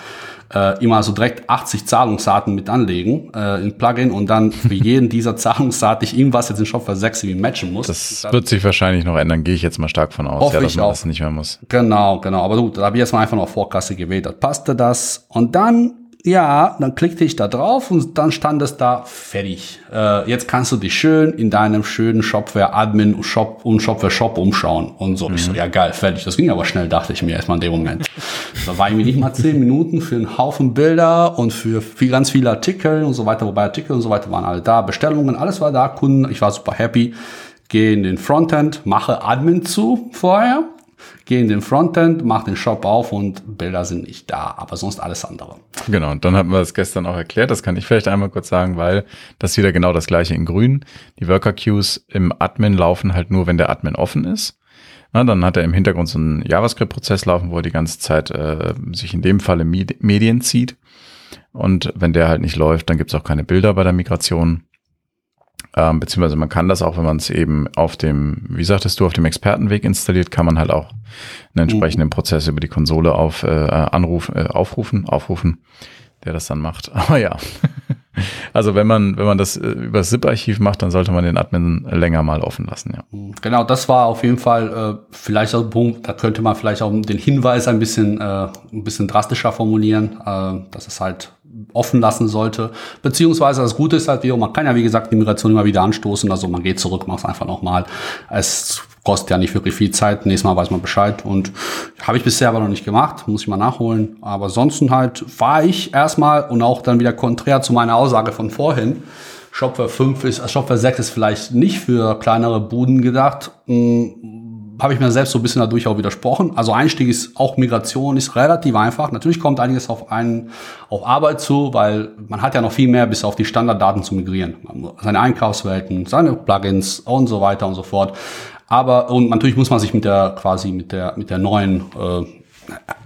äh, immer so direkt 80 Zahlungsarten mit anlegen äh, in Plugin und dann für jeden dieser Zahlungsart ich irgendwas jetzt in Shopware 6 irgendwie matchen muss. Das wird sich wahrscheinlich noch ändern, gehe ich jetzt mal stark von aus, ja, dass ich man auch. das nicht mehr muss. Genau, genau. Aber gut, da habe ich jetzt mal einfach noch Vorkasse gewählt. Das passte das. Und dann, ja, dann klickte ich da drauf und dann stand es da fertig. Äh, jetzt kannst du dich schön in deinem schönen Shopware Admin Shop und Shopware Shop umschauen. Und so, ich so, ja geil, fertig. Das ging aber schnell, dachte ich mir erstmal in dem Moment. da war irgendwie nicht mal zehn Minuten für einen Haufen Bilder und für viel, ganz viele Artikel und so weiter. Wobei Artikel und so weiter waren alle da. Bestellungen, alles war da. Kunden, ich war super happy. Gehe in den Frontend, mache Admin zu vorher gehe in den Frontend, mach den Shop auf und Bilder sind nicht da, aber sonst alles andere. Genau, und dann hatten wir das gestern auch erklärt, das kann ich vielleicht einmal kurz sagen, weil das ist wieder genau das gleiche in grün. Die Worker Queues im Admin laufen halt nur, wenn der Admin offen ist. Na, dann hat er im Hintergrund so einen JavaScript-Prozess laufen, wo er die ganze Zeit äh, sich in dem Falle Med Medien zieht. Und wenn der halt nicht läuft, dann gibt's auch keine Bilder bei der Migration. Ähm, beziehungsweise man kann das auch, wenn man es eben auf dem, wie sagtest du, auf dem Expertenweg installiert, kann man halt auch einen entsprechenden Prozess über die Konsole auf, äh, anrufen, äh, aufrufen, aufrufen, der das dann macht. Aber ja. Also wenn man, wenn man das äh, über das ZIP-Archiv macht, dann sollte man den Admin länger mal offen lassen, ja. Genau, das war auf jeden Fall äh, vielleicht auch ein Punkt, da könnte man vielleicht auch den Hinweis ein bisschen, äh, ein bisschen drastischer formulieren, äh, dass es halt offen lassen sollte. Beziehungsweise das Gute ist halt, man kann ja wie gesagt die Migration immer wieder anstoßen, also man geht zurück, macht es einfach nochmal. Es kostet ja nicht wirklich viel Zeit, nächstes Mal weiß man Bescheid und habe ich bisher aber noch nicht gemacht, muss ich mal nachholen. Aber ansonsten halt war ich erstmal und auch dann wieder konträr zu meiner Aussage von vorhin, Shopware 5 ist, Shopware 6 ist vielleicht nicht für kleinere Buden gedacht. Hm, habe ich mir selbst so ein bisschen dadurch auch widersprochen. Also Einstieg ist auch Migration ist relativ einfach. Natürlich kommt einiges auf einen auf Arbeit zu, weil man hat ja noch viel mehr bis auf die Standarddaten zu migrieren. Seine Einkaufswelten, seine Plugins und so weiter und so fort. Aber und natürlich muss man sich mit der quasi mit der mit der neuen äh,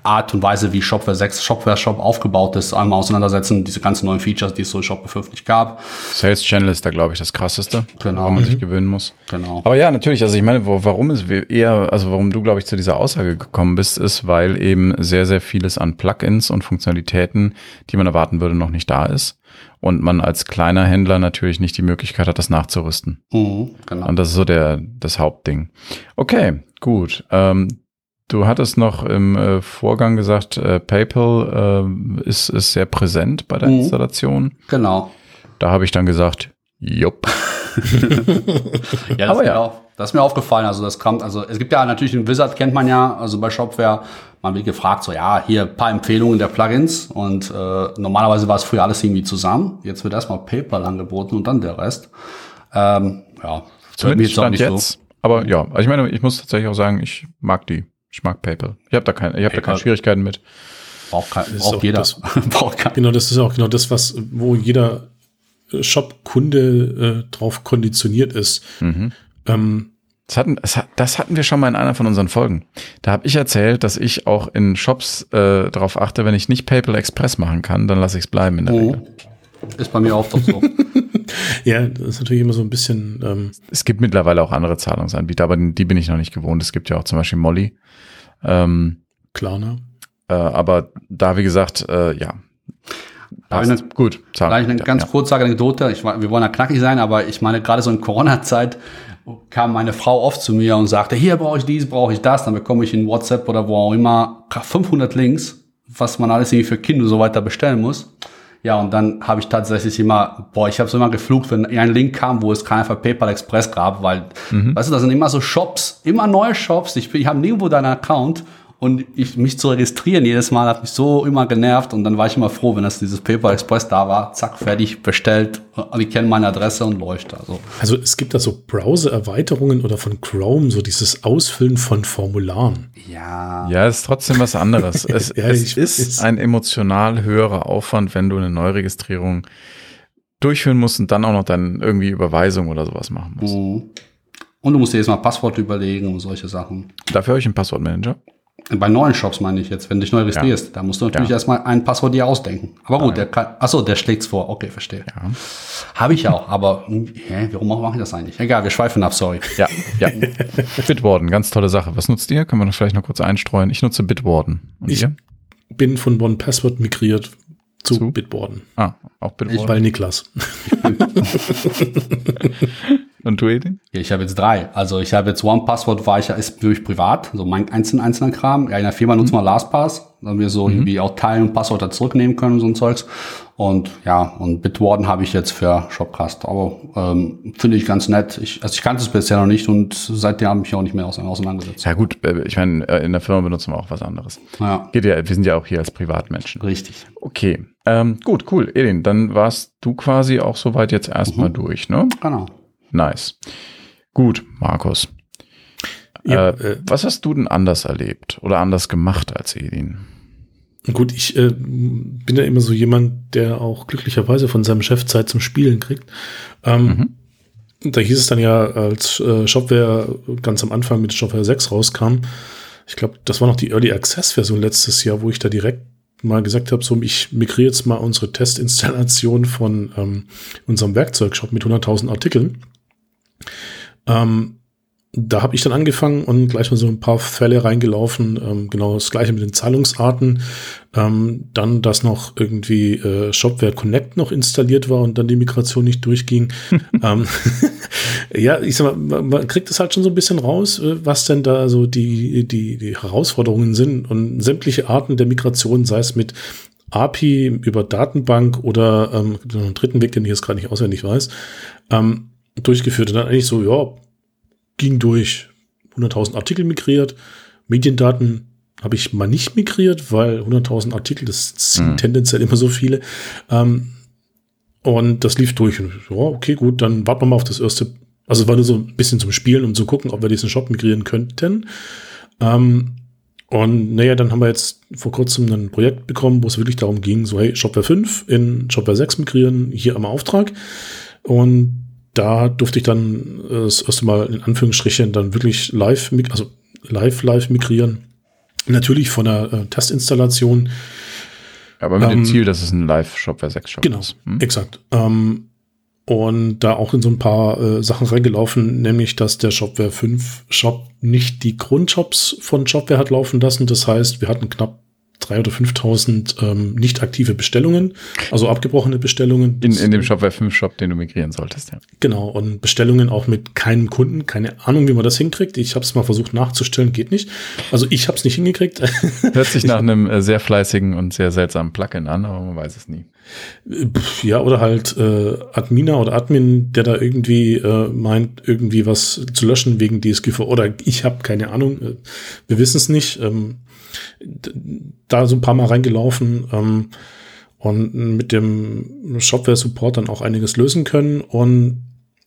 Art und Weise, wie Shopware 6, Shopware Shop aufgebaut ist, einmal auseinandersetzen, diese ganzen neuen Features, die es so in Shopware 5 nicht gab. Sales Channel ist da, glaube ich, das krasseste, Genau. woran man sich gewöhnen muss. Genau. Aber ja, natürlich, also ich meine, warum es eher, also warum du, glaube ich, zu dieser Aussage gekommen bist, ist, weil eben sehr, sehr vieles an Plugins und Funktionalitäten, die man erwarten würde, noch nicht da ist. Und man als kleiner Händler natürlich nicht die Möglichkeit hat, das nachzurüsten. Mhm, genau. Und das ist so der, das Hauptding. Okay, gut. Ähm, du hattest noch im äh, Vorgang gesagt, äh, PayPal äh, ist, ist sehr präsent bei der Mhm. Installation. Genau. Da habe ich dann gesagt, jupp. Ja, das, Aber ist ja. Mir auch, das ist mir aufgefallen. Also das kommt, also es gibt ja natürlich den Wizard kennt man ja, also bei Shopware, man wird gefragt, so ja, hier ein paar Empfehlungen der Plugins und äh, normalerweise war es früher alles irgendwie zusammen. Jetzt wird erstmal PayPal angeboten und dann der Rest. Ähm, ja, Zumindest stand nicht so. jetzt. Aber ja, also ich meine, ich muss tatsächlich auch sagen, ich mag die. Ich mag PayPal. Ich habe da keine, ich habe da keine. Schwierigkeiten mit. Braucht, kein, braucht auch jeder. das- braucht kein, Genau, das ist auch genau das, was, wo jeder äh, Shop-Kunde äh, drauf konditioniert ist. Mhm. Ähm, Das hatten, das hat- das hatten wir schon mal in einer von unseren Folgen. Da habe ich erzählt, dass ich auch in Shops äh, darauf achte, wenn ich nicht PayPal Express machen kann, dann lasse ich es bleiben in der Regel. Mhm. Ist bei mir auch doch so. Ja, das ist natürlich immer so ein bisschen. Ähm es gibt mittlerweile auch andere Zahlungsanbieter, aber die bin ich noch nicht gewohnt. Es gibt ja auch zum Beispiel Molly. Ähm, Klarna. Ne? Äh, aber da, wie gesagt, äh, ja. Passt. Eine, Gut, Vielleicht eine ganz ja. kurze Anekdote. Ich, wir wollen ja knackig sein, aber ich meine, gerade so in Corona-Zeit kam meine Frau oft zu mir und sagte, hier brauche ich dies, brauche ich das. Dann bekomme ich in WhatsApp oder wo auch immer 500 Links, was man alles irgendwie für Kinder und so weiter bestellen muss. Ja, und dann habe ich tatsächlich immer, boah, ich habe so immer geflucht, wenn ein Link kam, wo es keinen für PayPal Express gab, weil, mhm. weißt du, das sind immer so Shops, immer neue Shops. Ich, ich habe nirgendwo deinen Account und ich, mich zu registrieren jedes Mal hat mich so immer genervt und dann war ich immer froh, wenn das dieses Paper Express da war, zack, fertig, bestellt, die kennen meine Adresse und läuft. Also, also es gibt da so Browser-Erweiterungen oder von Chrome, so dieses Ausfüllen von Formularen. Ja. Ja, ist trotzdem was anderes. es, ja, es ist ein emotional höherer Aufwand, wenn du eine Neuregistrierung durchführen musst und dann auch noch dann irgendwie Überweisung oder sowas machen musst. Mhm. Und du musst dir jetzt mal Passwort überlegen und solche Sachen. Dafür habe ich einen Passwortmanager. Bei neuen Shops meine ich jetzt, wenn du dich neu registrierst, ja. da musst du natürlich ja. erstmal ein Passwort dir ausdenken. Aber gut, der kann, achso, der schlägt's vor. Okay, verstehe. Ja. Habe ich ja auch, aber hä, warum mache ich das eigentlich? Egal, wir schweifen ab, sorry. Ja, ja. Bitwarden, ganz tolle Sache. Was nutzt ihr? Können wir noch vielleicht noch kurz einstreuen? Ich nutze Bitwarden. Und ich ihr? bin von One Password migriert zu, zu? Bitwarden. Ah, auch Bitwarden. Ich bei Niklas. Und du, Edin? Ja, ich habe jetzt drei. Also ich habe jetzt One Password war ich ja ist durch privat, so mein einzelnen einzelner Kram. Ja, in der Firma nutzen mhm. wir LastPass, damit wir so mhm. irgendwie auch teilen und Passwörter zurücknehmen können und so ein Zeugs. Und ja, und Bitwarden habe ich jetzt für Shopcast. Aber ähm, finde ich ganz nett. Ich, also ich kannte es bisher noch nicht und seitdem habe ich mich auch nicht mehr auseinandergesetzt. Ja gut, äh, ich meine, äh, in der Firma benutzen wir auch was anderes. Ja. Geht ja, wir sind ja auch hier als Privatmenschen. Richtig. Okay. Ähm, gut, cool. Edin, dann warst du quasi auch soweit jetzt erstmal mhm. durch, ne? Genau. Nice. Gut, Markus. Ja, äh, äh, was hast du denn anders erlebt oder anders gemacht als Edin? Gut, ich äh, bin ja immer so jemand, der auch glücklicherweise von seinem Chef Zeit zum Spielen kriegt. Ähm, mhm. Da hieß es dann ja, als äh, Shopware ganz am Anfang mit Shopware 6 rauskam, ich glaube, das war noch die Early Access Version letztes Jahr, wo ich da direkt mal gesagt habe, so ich migriere jetzt mal unsere Testinstallation von ähm, unserem Werkzeugshop mit 100.000 Artikeln ähm, da habe ich dann angefangen und gleich mal so ein paar Fälle reingelaufen. Ähm, genau das gleiche mit den Zahlungsarten. Ähm, dann, dass noch irgendwie äh, Shopware Connect noch installiert war und dann die Migration nicht durchging. ähm, ja, ich sag mal, man, kriegt es halt schon so ein bisschen raus, äh, was denn da so die, die, die Herausforderungen sind und sämtliche Arten der Migration, sei es mit API über Datenbank oder ähm, einen dritten Weg, den ich jetzt gerade nicht auswendig weiß. Ähm, durchgeführt und dann eigentlich so, ja, ging durch. 100.000 Artikel migriert. Mediendaten habe ich mal nicht migriert, weil 100.000 Artikel, das sind mhm. tendenziell immer so viele. Ähm, und das lief durch. Und ja, okay, gut, dann warten wir mal auf das erste. Also es war nur so ein bisschen zum Spielen, um zu gucken, ob wir diesen Shop migrieren könnten. Ähm, und naja, dann haben wir jetzt vor kurzem ein Projekt bekommen, wo es wirklich darum ging, so hey, Shopware 5 in Shopware 6 migrieren, hier am Auftrag. Und da durfte ich dann äh, das erste Mal in Anführungsstrichen dann wirklich live, also live, live migrieren. Natürlich von der äh, Testinstallation. Aber mit ähm, dem Ziel, dass es ein Live-Shopware 6 Shop genau, ist. Genau, hm? exakt. Ähm, und da auch in so ein paar äh, Sachen reingelaufen, nämlich, dass der Shopware 5 Shop nicht die Grundshops von Shopware hat laufen lassen. Das heißt, wir hatten knapp 3.000 oder 5.000 ähm, nicht aktive Bestellungen, also abgebrochene Bestellungen. In, in dem Shopware 5 Shop, den du migrieren solltest, ja. Genau, und Bestellungen auch mit keinem Kunden. Keine Ahnung, wie man das hinkriegt. Ich habe es mal versucht nachzustellen, geht nicht. Also ich habe es nicht hingekriegt. Hört sich nach einem äh, sehr fleißigen und sehr seltsamen Plugin an, aber man weiß es nie. Ja, oder halt äh, Adminer oder Admin, der da irgendwie äh, meint, irgendwie was zu löschen wegen DSGVO. Oder ich habe keine Ahnung, äh, wir wissen es nicht. Ähm, da so ein paar Mal reingelaufen ähm, und mit dem Shopware-Support dann auch einiges lösen können. Und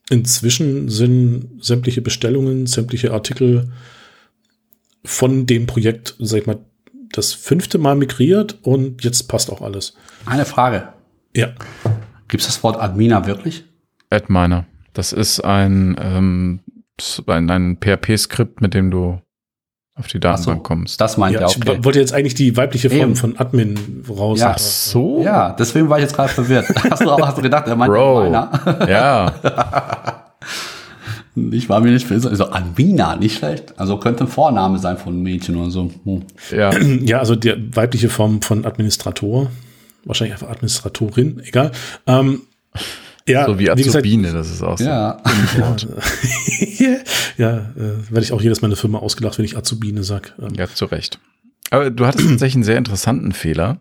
inzwischen sind sämtliche Bestellungen, sämtliche Artikel von dem Projekt, sag ich mal, das fünfte Mal migriert und jetzt passt auch alles. Eine Frage. Ja. Gibt es das Wort Adminer wirklich? Adminer. Das ist ein, ähm, ein, ein PHP-Skript, mit dem du auf die Datenbank so, kommst. Das meint Ja, er, ich okay. wollte jetzt eigentlich die weibliche Form Eben. von Admin raus. Ja. Ach so? Ja, deswegen war ich jetzt gerade verwirrt. Hast du, hast du gedacht, er meint Bro. meiner? Ja, Ich war mir nicht für also Anvina, nicht schlecht. Also könnte ein Vorname sein von einem Mädchen oder so. Hm. ja. Ja, also die weibliche Form von Administrator. Wahrscheinlich einfach Administratorin, egal. Ähm, ja, So wie gesagt, Azubine, das ist auch so. Ja. ja, äh, werde ich auch jedes Mal in der Firma ausgelacht, wenn ich Azubine sag. Ähm, Ja, zu Recht. Aber du hattest tatsächlich einen sehr interessanten Fehler,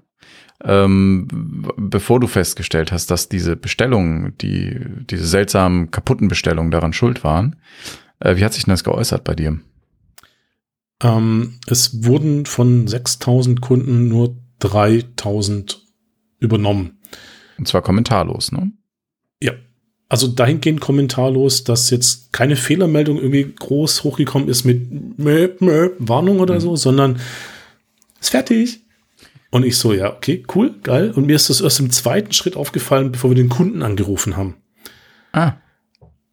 ähm, bevor du festgestellt hast, dass diese Bestellungen, die, diese seltsamen kaputten Bestellungen daran schuld waren. Äh, wie hat sich denn das geäußert bei dir? Ähm, es wurden von 6000 Kunden nur 3000 übernommen. Und zwar kommentarlos, ne? Also dahingehend kommentarlos, dass jetzt keine Fehlermeldung irgendwie groß hochgekommen ist mit Möp, Möp, Warnung oder so, sondern ist fertig. Und ich so, ja, okay, cool, geil. Und mir ist das erst im zweiten Schritt aufgefallen, bevor wir den Kunden angerufen haben. Ah.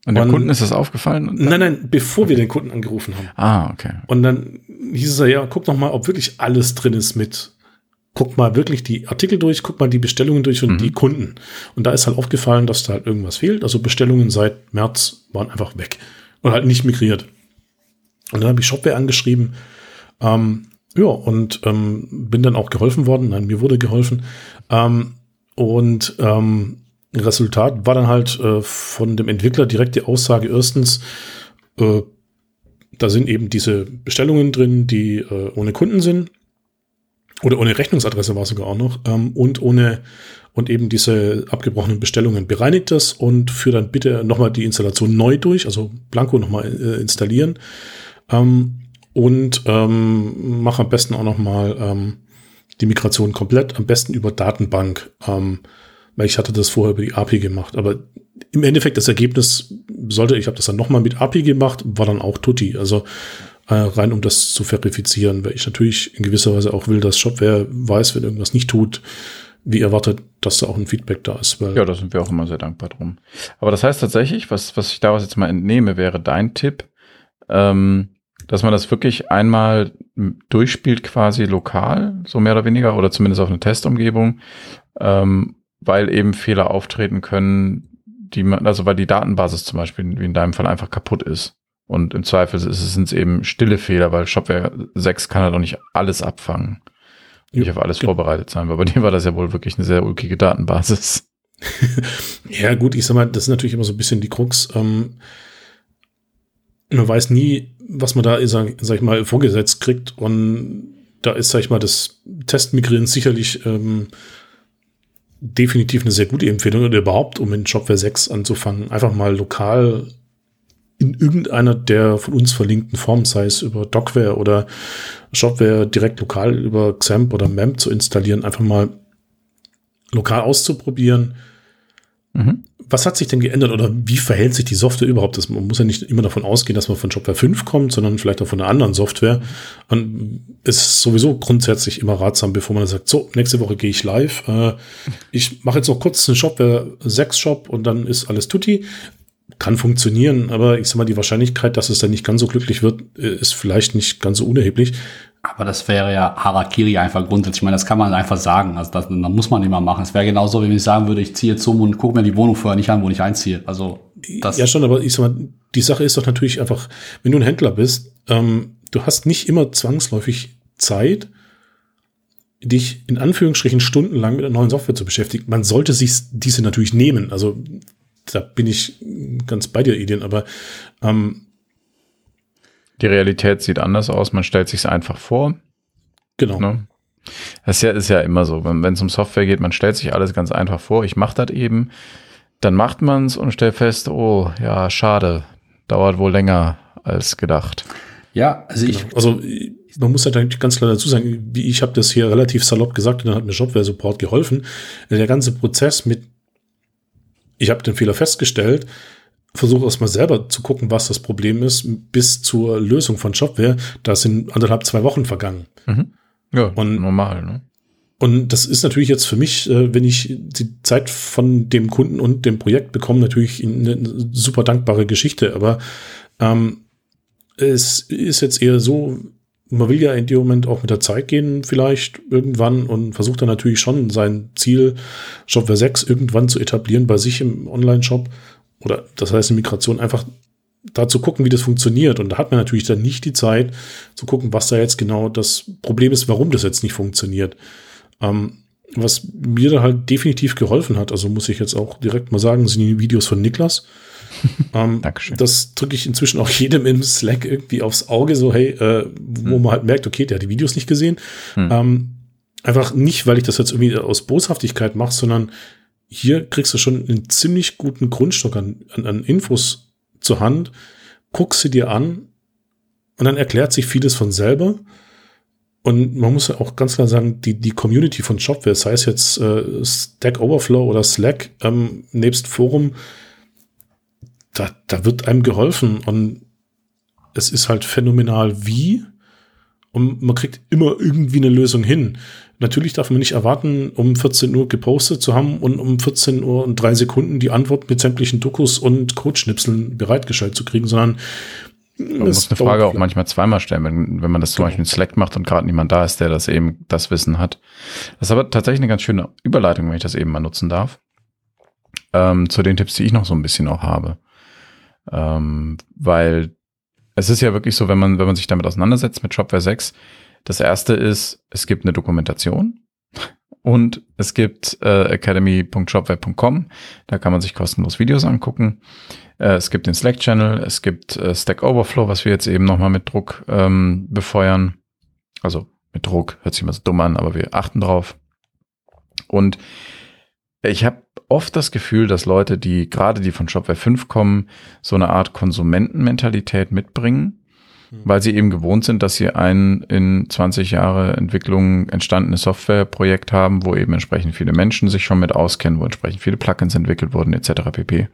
Und dem Und- Kunden ist das aufgefallen? Und Nein, nein, bevor wir den Kunden angerufen haben. Ah, okay. Und dann hieß es ja, ja, guck noch mal, ob wirklich alles drin ist mit, guck mal wirklich die Artikel durch, guck mal die Bestellungen durch und die Kunden. Und da ist halt aufgefallen, dass da halt irgendwas fehlt. Also Bestellungen seit März waren einfach weg und halt nicht migriert. Und dann habe ich Shopware angeschrieben. Ähm, ja, und ähm, bin dann auch geholfen worden. Nein, mir wurde geholfen. Ähm, und ähm, Resultat war dann halt äh, von dem Entwickler direkt die Aussage, erstens, äh, da sind eben diese Bestellungen drin, die äh, ohne Kunden sind. Oder ohne Rechnungsadresse war sogar auch noch. Ähm, und ohne und eben diese abgebrochenen Bestellungen bereinigt das und führt dann bitte nochmal die Installation neu durch, also Blanco nochmal äh, installieren. Ähm, und ähm, mach am besten auch nochmal ähm, die Migration komplett, am besten über Datenbank. Ähm, weil ich hatte das vorher über die API gemacht. Aber im Endeffekt das Ergebnis sollte, ich habe das dann nochmal mit API gemacht, war dann auch Tutti. Also rein um das zu verifizieren, weil ich natürlich in gewisser Weise auch will, dass Shopware weiß, wenn irgendwas nicht tut, wie erwartet, dass da auch ein Feedback da ist. Weil Ja, da sind wir auch immer sehr dankbar drum. Aber das heißt tatsächlich, was, was ich daraus jetzt mal entnehme, wäre dein Tipp, ähm, dass man das wirklich einmal durchspielt quasi lokal, so mehr oder weniger, oder zumindest auf eine Testumgebung, ähm, weil eben Fehler auftreten können, die man, also weil die Datenbasis zum Beispiel, wie in deinem Fall, einfach kaputt ist. Und im Zweifel ist es, sind es eben stille Fehler, weil Shopware 6 kann halt auch nicht alles abfangen. Nicht Ja, auf alles genau. vorbereitet sein, weil bei dir war das ja wohl wirklich eine sehr ulkige Datenbasis. Ja, gut, ich sag mal, das ist natürlich immer so ein bisschen die Krux. Ähm, man weiß nie, was man da, sag, sag ich mal, vorgesetzt kriegt. Und da ist, sag ich mal, das Testmigrieren sicherlich ähm, definitiv eine sehr gute Empfehlung oder überhaupt, um in Shopware 6 anzufangen. Einfach mal lokal in irgendeiner der von uns verlinkten Formen, sei es über Docware oder Shopware direkt lokal über XAMPP oder MEMP zu installieren, einfach mal lokal auszuprobieren Mhm. was hat sich denn geändert oder wie verhält sich die Software überhaupt? Das, man muss ja nicht immer davon ausgehen, dass man von Shopware 5 kommt, sondern vielleicht auch von einer anderen Software. Und es ist sowieso grundsätzlich immer ratsam, bevor man sagt, so, nächste Woche gehe ich live. Äh, ich mache jetzt noch kurz einen Shopware 6 Shop und dann ist alles tutti. Kann funktionieren, aber ich sag mal, die Wahrscheinlichkeit, dass es dann nicht ganz so glücklich wird, äh, ist vielleicht nicht ganz so unerheblich. Aber das wäre ja Harakiri einfach grundsätzlich. Ich meine, das kann man einfach sagen. Also das, das muss man immer machen. Es wäre genauso, wie wenn ich sagen würde, ich ziehe jetzt um und gucke mir die Wohnung vorher nicht an, wo ich einziehe. Also das ja, schon, aber ich sag mal, die Sache ist doch natürlich einfach, wenn du ein Händler bist, ähm, du hast nicht immer zwangsläufig Zeit, dich in Anführungsstrichen stundenlang mit der neuen Software zu beschäftigen. Man sollte sich diese natürlich nehmen. Also da bin ich ganz bei dir, Ideen, aber ähm, Die Realität sieht anders aus, man stellt sich einfach vor. genau. Ne? Das ist ja, ist ja immer so, wenn es um Software geht, man stellt sich alles ganz einfach vor, ich mache das eben, dann macht man es und stellt fest, oh ja, schade, dauert wohl länger als gedacht. ja, also ich, Genau. Also man muss halt ganz klar dazu sagen, wie ich habe das hier relativ salopp gesagt und dann hat mir Shopware Support geholfen. Der ganze Prozess mit, ich habe den Fehler festgestellt, versuche erstmal selber zu gucken, was das Problem ist, bis zur Lösung von Shopware, da sind anderthalb, zwei Wochen vergangen. Ja, Und- normal, ne? Und das ist natürlich jetzt für mich, äh, wenn ich die Zeit von dem Kunden und dem Projekt bekomme, natürlich eine super dankbare Geschichte. Aber ähm, es ist jetzt eher so, man will ja in dem Moment auch mit der Zeit gehen, vielleicht irgendwann und versucht dann natürlich schon sein Ziel, Shopware 6 irgendwann zu etablieren bei sich im Online-Shop oder das heißt eine Migration einfach da zu gucken, wie das funktioniert. Und da hat man natürlich dann nicht die Zeit zu gucken, was da jetzt genau das Problem ist, warum das jetzt nicht funktioniert. Ähm, was mir da halt definitiv geholfen hat, also muss ich jetzt auch direkt mal sagen, sind die Videos von Niklas. ähm, Dankeschön. Das drücke ich inzwischen auch jedem im Slack irgendwie aufs Auge, so hey, äh, wo hm. man halt merkt, okay, der hat die Videos nicht gesehen. Hm. Ähm, einfach nicht, weil ich das jetzt irgendwie aus Boshaftigkeit mache, sondern hier kriegst du schon einen ziemlich guten Grundstock an, an, an Infos zur Hand, guckst sie dir an und dann erklärt sich vieles von selber. Und man muss ja auch ganz klar sagen, die, die Community von Shopware, sei es jetzt äh, Stack Overflow oder Slack, ähm, nebst Forum, da, da wird einem geholfen und es ist halt phänomenal wie und man kriegt immer irgendwie eine Lösung hin. Natürlich darf man nicht erwarten, um 14 Uhr gepostet zu haben und um 14 Uhr und drei Sekunden die Antwort mit sämtlichen Dokus und Codeschnipseln bereitgestellt zu kriegen, sondern man muss eine Frage auch manchmal zweimal stellen, wenn, wenn man das zum genau. Beispiel in Slack macht und gerade niemand da ist, der das eben das Wissen hat. Das ist aber tatsächlich eine ganz schöne Überleitung, wenn ich das eben mal nutzen darf. Ähm, zu den Tipps, die ich noch so ein bisschen auch habe. Ähm, weil es ist ja wirklich so, wenn man, wenn man sich damit auseinandersetzt mit Shopware 6, das erste ist, es gibt eine Dokumentation und es gibt äh, academy.shopware.com, da kann man sich kostenlos Videos angucken. Äh, es gibt den Slack-Channel, es gibt äh, Stack Overflow, was wir jetzt eben nochmal mit Druck ähm, befeuern. Also mit Druck, hört sich immer so dumm an, aber wir achten drauf. Und ich habe oft das Gefühl, dass Leute, die gerade die von Shopware 5 kommen, so eine Art Konsumentenmentalität mitbringen, mhm. weil sie eben gewohnt sind, dass sie ein in 20 Jahre Entwicklung entstandenes Softwareprojekt haben, wo eben entsprechend viele Menschen sich schon mit auskennen, wo entsprechend viele Plugins entwickelt wurden, etc. pp.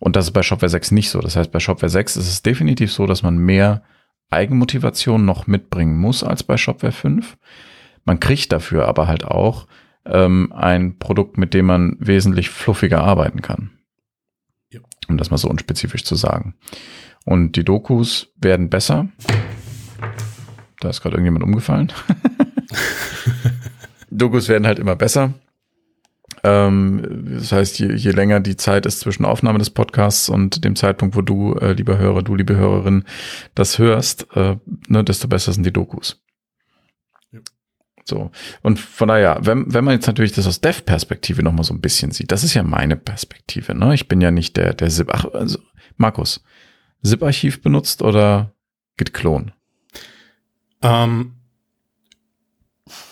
Und das ist bei Shopware 6 nicht so. Das heißt, bei Shopware 6 ist es definitiv so, dass man mehr Eigenmotivation noch mitbringen muss als bei Shopware 5. Man kriegt dafür aber halt auch ähm, ein Produkt, mit dem man wesentlich fluffiger arbeiten kann. Ja. Um das mal so unspezifisch zu sagen. Und die Dokus werden besser. Da ist gerade irgendjemand umgefallen. Dokus werden halt immer besser. Ähm, das heißt, je, je, länger die Zeit ist zwischen Aufnahme des Podcasts und dem Zeitpunkt, wo du, äh, liebe Hörer, du, liebe Hörerin, das hörst, äh, ne, desto besser sind die Dokus. So. Und von daher, wenn, wenn man jetzt natürlich das aus Dev-Perspektive nochmal so ein bisschen sieht, das ist ja meine Perspektive, ne? Ich bin ja nicht der, der ZIP, ach, also, Markus, ZIP-Archiv benutzt oder Git-Klon? Ähm,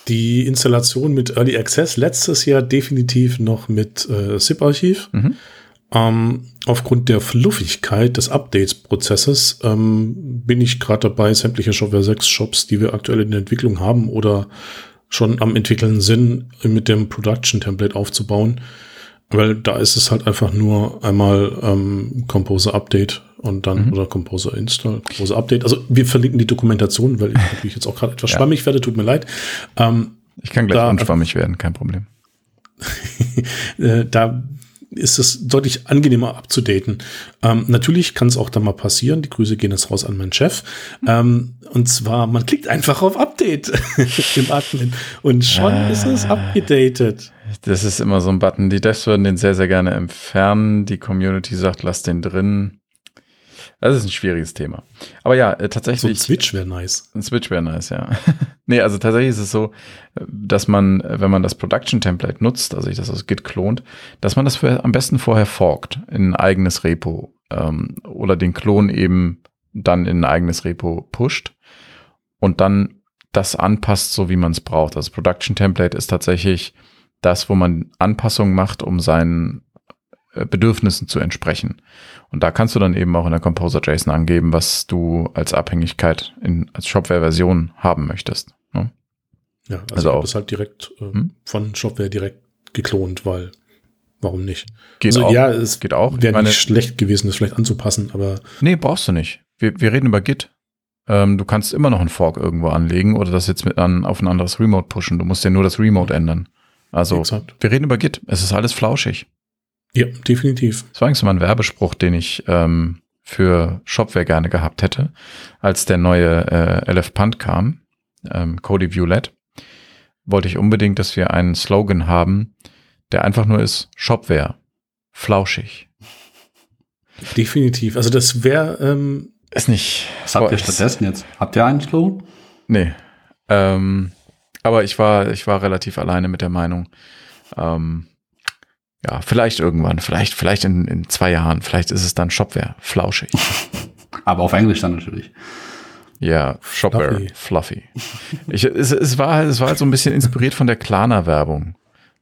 die Installation mit Early Access letztes Jahr definitiv noch mit äh, ZIP-Archiv. Mhm. Ähm, aufgrund der Fluffigkeit des Updates-Prozesses ähm, bin ich gerade dabei, sämtliche Shopware 6 Shops, die wir aktuell in der Entwicklung haben oder schon am entwickeln sind, mit dem Production-Template aufzubauen. Weil da ist es halt einfach nur einmal ähm, Composer Update und dann mhm. oder Composer Install, Composer Update. Also wir verlinken die Dokumentation, weil ich natürlich jetzt auch gerade etwas ja. schwammig werde, tut mir leid. Ähm, ich kann gleich unschwammig werden, kein Problem. Äh, da ist es deutlich angenehmer abzudaten. Ähm, natürlich kann es auch da mal passieren. Die Grüße gehen jetzt raus an meinen Chef. Ähm, und zwar, man klickt einfach auf Update im Admin und schon ah, ist es abgedatet. Das ist immer so ein Button. Die Devs würden den sehr, sehr gerne entfernen. Die Community sagt, lass den drin. Das ist ein schwieriges Thema. Aber ja, äh, tatsächlich. So ein Switch wäre nice. Ein Switch wäre nice, ja. nee, also tatsächlich ist es so, dass man, wenn man das Production Template nutzt, also ich das aus Git klont, dass man das für, am besten vorher forkt in ein eigenes Repo ähm, oder den Klon eben dann in ein eigenes Repo pusht und dann das anpasst, so wie man es braucht. Also Production Template ist tatsächlich das, wo man Anpassungen macht, um seinen Bedürfnissen zu entsprechen. Und da kannst du dann eben auch in der Composer JSON angeben, was du als Abhängigkeit in, als Shopware-Version haben möchtest. Ne? Ja, also, also auch. ist halt direkt äh, hm? von Shopware direkt geklont, weil warum nicht? Geht also, auch. Ja, es geht auch. Wäre nicht schlecht gewesen, das vielleicht anzupassen, aber. Nee, brauchst du nicht. Wir, wir reden über Git. Ähm, du kannst immer noch einen Fork irgendwo anlegen oder das jetzt mit an, auf ein anderes Remote pushen. Du musst ja nur das Remote ändern. Also, Exakt. wir reden über Git. Es ist alles flauschig. Ja, definitiv. Das war eigentlich so mal ein Werbespruch, den ich ähm, für Shopware gerne gehabt hätte, als der neue äh, LF Punt kam, ähm, Cody Violette, wollte ich unbedingt, dass wir einen Slogan haben, der einfach nur ist Shopware. Flauschig. Definitiv. Also das wäre ähm ist nicht. Was habt ihr stattdessen jetzt? Habt ihr einen Slogan? Nee. Ähm, aber ich war, ich war relativ alleine mit der Meinung. Ähm, ja, vielleicht irgendwann, vielleicht, vielleicht in, in zwei Jahren, vielleicht ist es dann Shopware, flauschig. aber auf Englisch dann natürlich. Ja, Shopware, fluffy. fluffy. Ich, es, es, war, es war halt so ein bisschen inspiriert von der Klana-Werbung.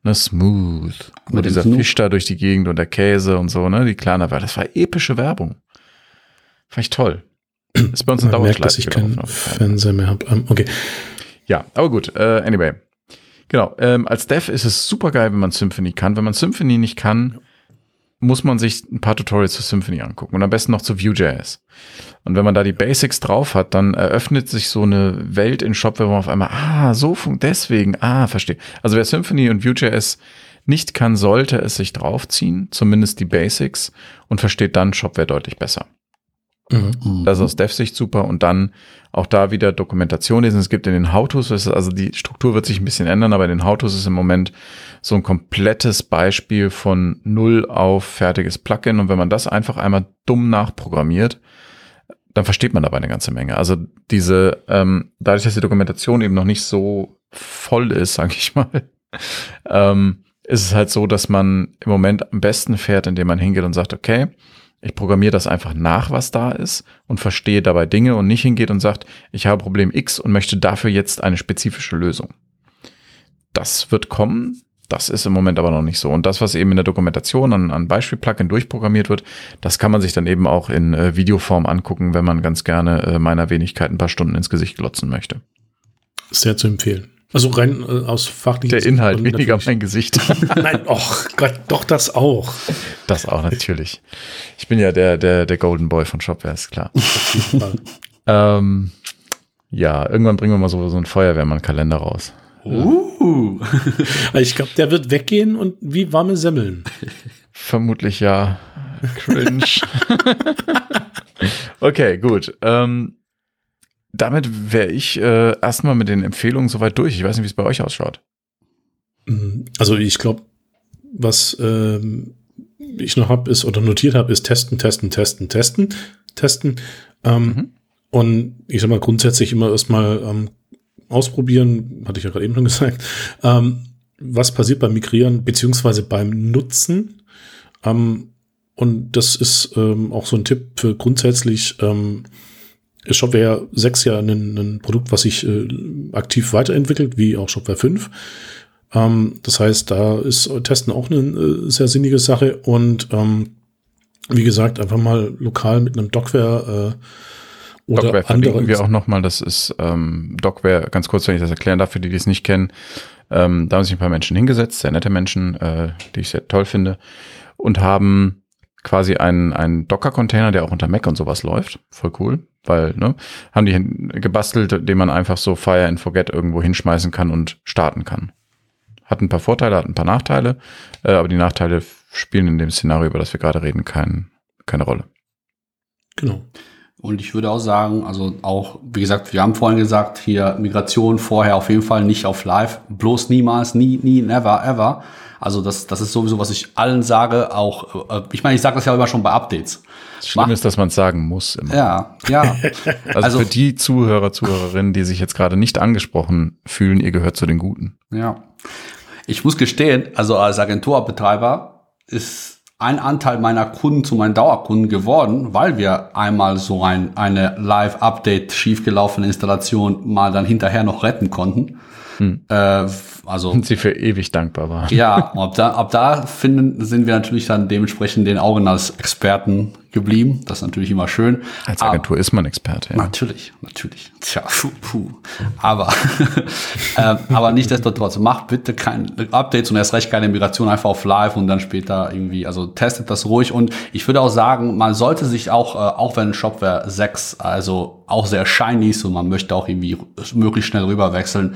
Ne, smooth. Mit dieser Snoop. Fisch da durch die Gegend und der Käse und so, ne? Die Klana Werbung. Das war epische Werbung. Fand ich toll. ist bei uns ein Dauerschleife. dass ich keinen Fernseher mehr habe. Um, okay. Ja, aber gut. Uh, anyway. Genau. Ähm, als Dev ist es super geil, wenn man Symphony kann. Wenn man Symphony nicht kann, muss man sich ein paar Tutorials zu Symphony angucken und am besten noch zu Vue.js. Und wenn man da die Basics drauf hat, dann eröffnet sich so eine Welt in Shopware, wo man auf einmal, ah, so funkt deswegen, ah, verstehe. Also wer Symphony und Vue.js nicht kann, sollte es sich draufziehen, zumindest die Basics und versteht dann Shopware deutlich besser. Mhm. Das ist aus Dev-Sicht super und dann auch da wieder Dokumentation lesen. Es gibt in den How-Tos, also die Struktur wird sich ein bisschen ändern, aber in den How-Tos ist im Moment so ein komplettes Beispiel von null auf fertiges Plugin und wenn man das einfach einmal dumm nachprogrammiert, dann versteht man dabei eine ganze Menge. Also diese, ähm, dadurch, dass die Dokumentation eben noch nicht so voll ist, sage ich mal, ähm, ist es halt so, dass man im Moment am besten fährt, indem man hingeht und sagt, okay, ich programmiere das einfach nach, was da ist und verstehe dabei Dinge und nicht hingeht und sagt, ich habe Problem X und möchte dafür jetzt eine spezifische Lösung. Das wird kommen. Das ist im Moment aber noch nicht so. Und das, was eben in der Dokumentation an, an Beispiel-Plugin durchprogrammiert wird, das kann man sich dann eben auch in äh, Videoform angucken, wenn man ganz gerne äh, meiner Wenigkeit ein paar Stunden ins Gesicht glotzen möchte. Sehr zu empfehlen. Also rein äh, aus fachlichen Der Inhalt, weniger mein Gesicht. Nein, och Gott, doch das auch. Das auch natürlich. Ich bin ja der, der, der Golden Boy von Shopware, ist klar. ähm, ja, irgendwann bringen wir mal so, so einen Feuerwehrmann-Kalender raus. Uh. ich glaube, der wird weggehen und wie warme Semmeln. Vermutlich ja. Cringe. okay, gut. Ähm, damit wäre ich äh, erstmal mit den Empfehlungen soweit durch. Ich weiß nicht, wie es bei euch ausschaut. Mhm. Also ich glaube, was ähm, ich noch habe, ist oder notiert habe, ist testen, testen, testen, testen, testen. Ähm, mhm. Und ich sag mal grundsätzlich immer erstmal ähm, ausprobieren, hatte ich ja gerade eben schon gesagt, ähm, was passiert beim Migrieren beziehungsweise beim Nutzen. Ähm, und das ist ähm, auch so ein Tipp für grundsätzlich ähm, Shopware 6 ja ein, ein Produkt, was sich äh, aktiv weiterentwickelt, wie auch Shopware 5. Ähm, das heißt, da ist Testen auch eine äh, sehr sinnige Sache und ähm, wie gesagt, einfach mal lokal mit einem Docware äh, oder Docware verlinken wir auch nochmal. Das ist ähm, Docware, ganz kurz, wenn ich das erklären darf, für die, die es nicht kennen. Ähm, da haben sich ein paar Menschen hingesetzt, sehr nette Menschen, äh, die ich sehr toll finde, und haben quasi einen, einen Docker-Container, der auch unter Mac und sowas läuft. Voll cool, weil, ne, haben die gebastelt, den man einfach so Fire and Forget irgendwo hinschmeißen kann und starten kann. Hat ein paar Vorteile, hat ein paar Nachteile, äh, aber die Nachteile spielen in dem Szenario, über das wir gerade reden, kein, keine Rolle. Genau. Und ich würde auch sagen, also auch, wie gesagt, wir haben vorhin gesagt, hier Migration vorher auf jeden Fall nicht auf Live, bloß niemals, nie, nie, never, ever. Also das, das ist sowieso, was ich allen sage, auch, äh, ich meine, ich sage das ja immer schon bei Updates. Schlimm Mach, ist, dass man es sagen muss. Immer. Ja, ja. also, also, für die Zuhörer, Zuhörerinnen, die sich jetzt gerade nicht angesprochen fühlen, ihr gehört zu den Guten. Ja. Ich muss gestehen, also als Agenturbetreiber ist ein Anteil meiner Kunden zu meinen Dauerkunden geworden, weil wir einmal so ein, eine Live-Update schiefgelaufene Installation mal dann hinterher noch retten konnten. Hm. Äh, also und sie für ewig dankbar war. Ja, ab da, ab da finden, sind wir natürlich dann dementsprechend den Augen als Experten geblieben. Das ist natürlich immer schön. Als Agentur aber, ist man Experte. Ja. Natürlich, natürlich. Tja, puh, puh. Aber, äh, aber nichtsdestotrotz, macht bitte kein Updates und erst recht keine Migration einfach auf Live und dann später irgendwie, also testet das ruhig. Und ich würde auch sagen, man sollte sich auch, äh, auch wenn Shopware 6, also auch sehr shiny ist und man möchte auch irgendwie möglichst schnell rüberwechseln,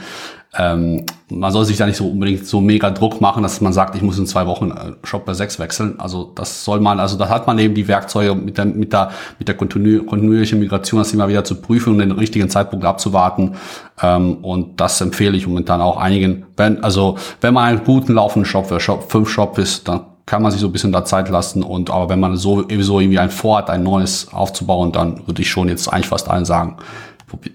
ähm, man soll sich da nicht so unbedingt so mega Druck machen, dass man sagt, ich muss in zwei Wochen äh, Shopware 6 wechseln. Also das soll man, also da hat man eben die Werkzeuge sorry, mit der, mit der, mit der kontinu kontinuierlichen Migration das immer wieder zu prüfen und den richtigen Zeitpunkt abzuwarten. Ähm, und das empfehle ich momentan auch einigen. Wenn, also, wenn man einen guten laufenden Shop, für Shop, fünf Shop ist, dann kann man sich so ein bisschen da Zeit lassen. Und aber wenn man so sowieso irgendwie ein Vorhat, ein neues aufzubauen, dann würde ich schon jetzt eigentlich fast allen sagen,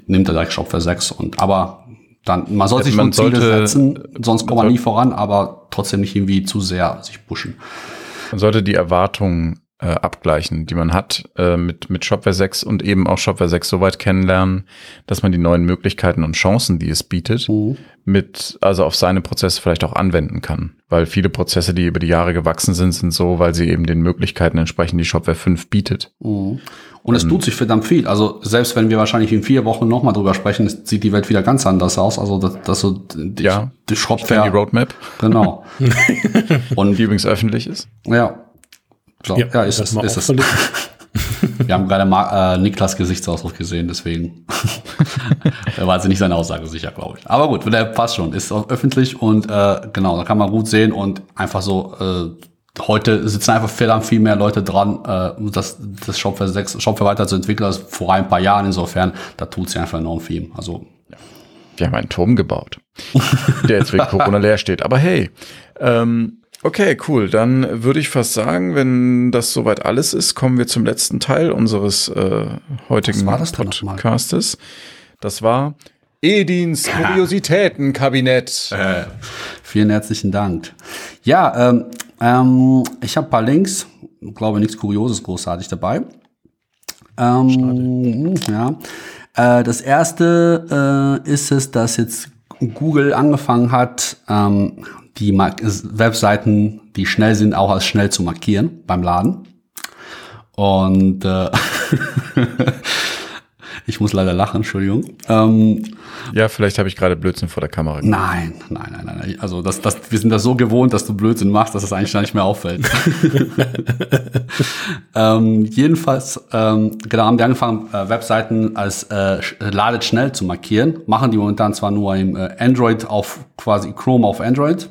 nimmt er direkt Shopware 6. Und aber dann, man soll sich man schon Ziele setzen, sonst kommt man nie voran, aber trotzdem nicht irgendwie zu sehr sich pushen. Man sollte die Erwartungen äh, abgleichen, die man hat äh, mit, mit Shopware 6 und eben auch Shopware 6 so weit kennenlernen, dass man die neuen Möglichkeiten und Chancen, die es bietet, mhm. mit, also auf seine Prozesse vielleicht auch anwenden kann. Weil viele Prozesse, die über die Jahre gewachsen sind, sind so, weil sie eben den Möglichkeiten entsprechen, die Shopware 5 bietet. Mhm. Und es ähm, tut sich verdammt viel. Also selbst wenn wir wahrscheinlich in vier Wochen nochmal drüber sprechen, sieht die Welt wieder ganz anders aus. Also das, das so die, ja, die Shopware. Die Roadmap. Genau. und die übrigens öffentlich ist. Ja. So, ja, ja ist es. Ist es. Wir haben gerade Ma äh, Niklas Gesichtsausdruck gesehen, deswegen war also nicht seine Aussage sicher, glaube ich. Aber gut, der passt schon, ist auch öffentlich und äh, genau, da kann man gut sehen und einfach so, äh, heute sitzen einfach verdammt viel mehr Leute dran, äh, das, das Shopware 6, Shopware weiterzuentwickeln als vor ein paar Jahren. Insofern, da tut sich einfach enorm viel. Also wir haben einen Turm gebaut, der jetzt wegen Corona leer steht. Aber hey, ähm, Okay, cool. Dann würde ich fast sagen, wenn das soweit alles ist, kommen wir zum letzten Teil unseres äh, heutigen das Podcastes. Das war Edins Kuriositätenkabinett. Äh, vielen herzlichen Dank. Ja, ähm, ähm, ich habe ein paar Links. Ich glaube, nichts Kurioses großartig dabei. Ähm, ja. Äh, das erste äh, ist es, dass jetzt Google angefangen hat, ähm, die Webseiten, die schnell sind, auch als schnell zu markieren beim Laden. Und äh, ich muss leider lachen, Entschuldigung. Ähm, ja, vielleicht habe ich gerade Blödsinn vor der Kamera gemacht. Nein, nein, nein, nein. Also das, das, wir sind da so gewohnt, dass du Blödsinn machst, dass es das eigentlich gar nicht mehr auffällt. ähm, jedenfalls, ähm, genau, haben die angefangen, äh, Webseiten als äh, ladet schnell zu markieren. Machen die momentan zwar nur im äh, Android auf quasi Chrome auf Android.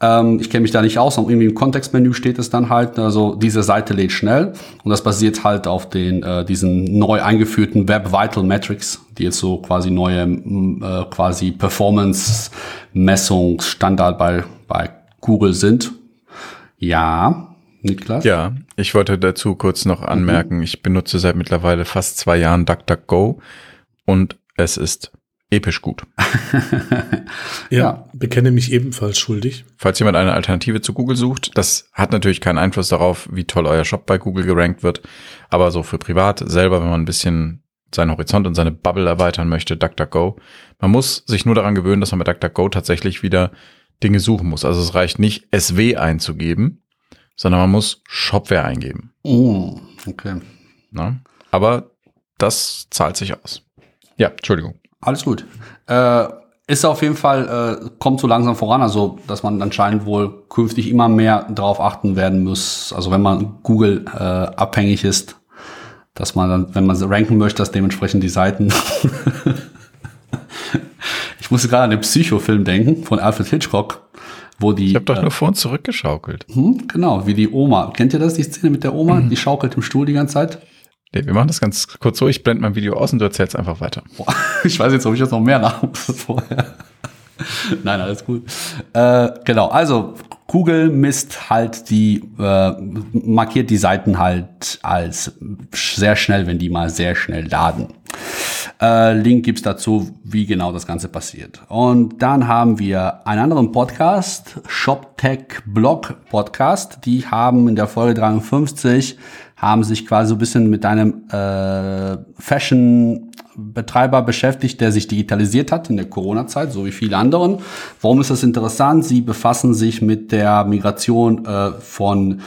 Ähm, ich kenne mich da nicht aus, aber irgendwie im Kontextmenü steht es dann halt, also diese Seite lädt schnell und das basiert halt auf den äh, diesen neu eingeführten Web Vital Metrics, die jetzt so quasi neue äh, quasi Performance Messungsstandard bei bei Google sind. Ja, Niklas? Ja, ich wollte dazu kurz noch anmerken, mhm. ich benutze seit mittlerweile fast zwei Jahren DuckDuckGo und es ist episch gut. ja, ja, bekenne mich ebenfalls schuldig. Falls jemand eine Alternative zu Google sucht, das hat natürlich keinen Einfluss darauf, wie toll euer Shop bei Google gerankt wird, aber so für privat selber, wenn man ein bisschen seinen Horizont und seine Bubble erweitern möchte, DuckDuckGo. Man muss sich nur daran gewöhnen, dass man mit DuckDuckGo tatsächlich wieder Dinge suchen muss. Also es reicht nicht, SW einzugeben, sondern man muss Shopware eingeben. Oh, okay. Na? Aber das zahlt sich aus. Ja, Entschuldigung. Alles gut. Äh, ist auf jeden Fall, äh, kommt so langsam voran, also dass man anscheinend wohl künftig immer mehr darauf achten werden muss, also wenn man Google äh, abhängig ist, dass man dann, wenn man ranken möchte, dass dementsprechend die Seiten. ich musste gerade an den Psychofilm denken von Alfred Hitchcock, wo die. Ich habe doch äh, nur vor und zurückgeschaukelt. Hm, genau, wie die Oma. Kennt ihr das, die Szene mit der Oma? Mhm. Die schaukelt im Stuhl die ganze Zeit. Nee, wir machen das ganz kurz so. Ich blende mein Video aus und du erzählst einfach weiter. Boah, ich weiß jetzt, ob ich jetzt noch mehr nach vorher. Nein, alles gut. Äh, genau, also Google misst halt die, äh, markiert die Seiten halt als sehr schnell, wenn die mal sehr schnell laden. Äh, Link gibt's dazu, wie genau das Ganze passiert. Und dann haben wir einen anderen Podcast, ShopTech Blog Podcast. Die haben in der Folge 53 haben sich quasi so ein bisschen mit einem äh, Fashion-Betreiber beschäftigt, der sich digitalisiert hat in der Corona-Zeit, so wie viele anderen. Warum ist das interessant? Sie befassen sich mit der Migration äh, von,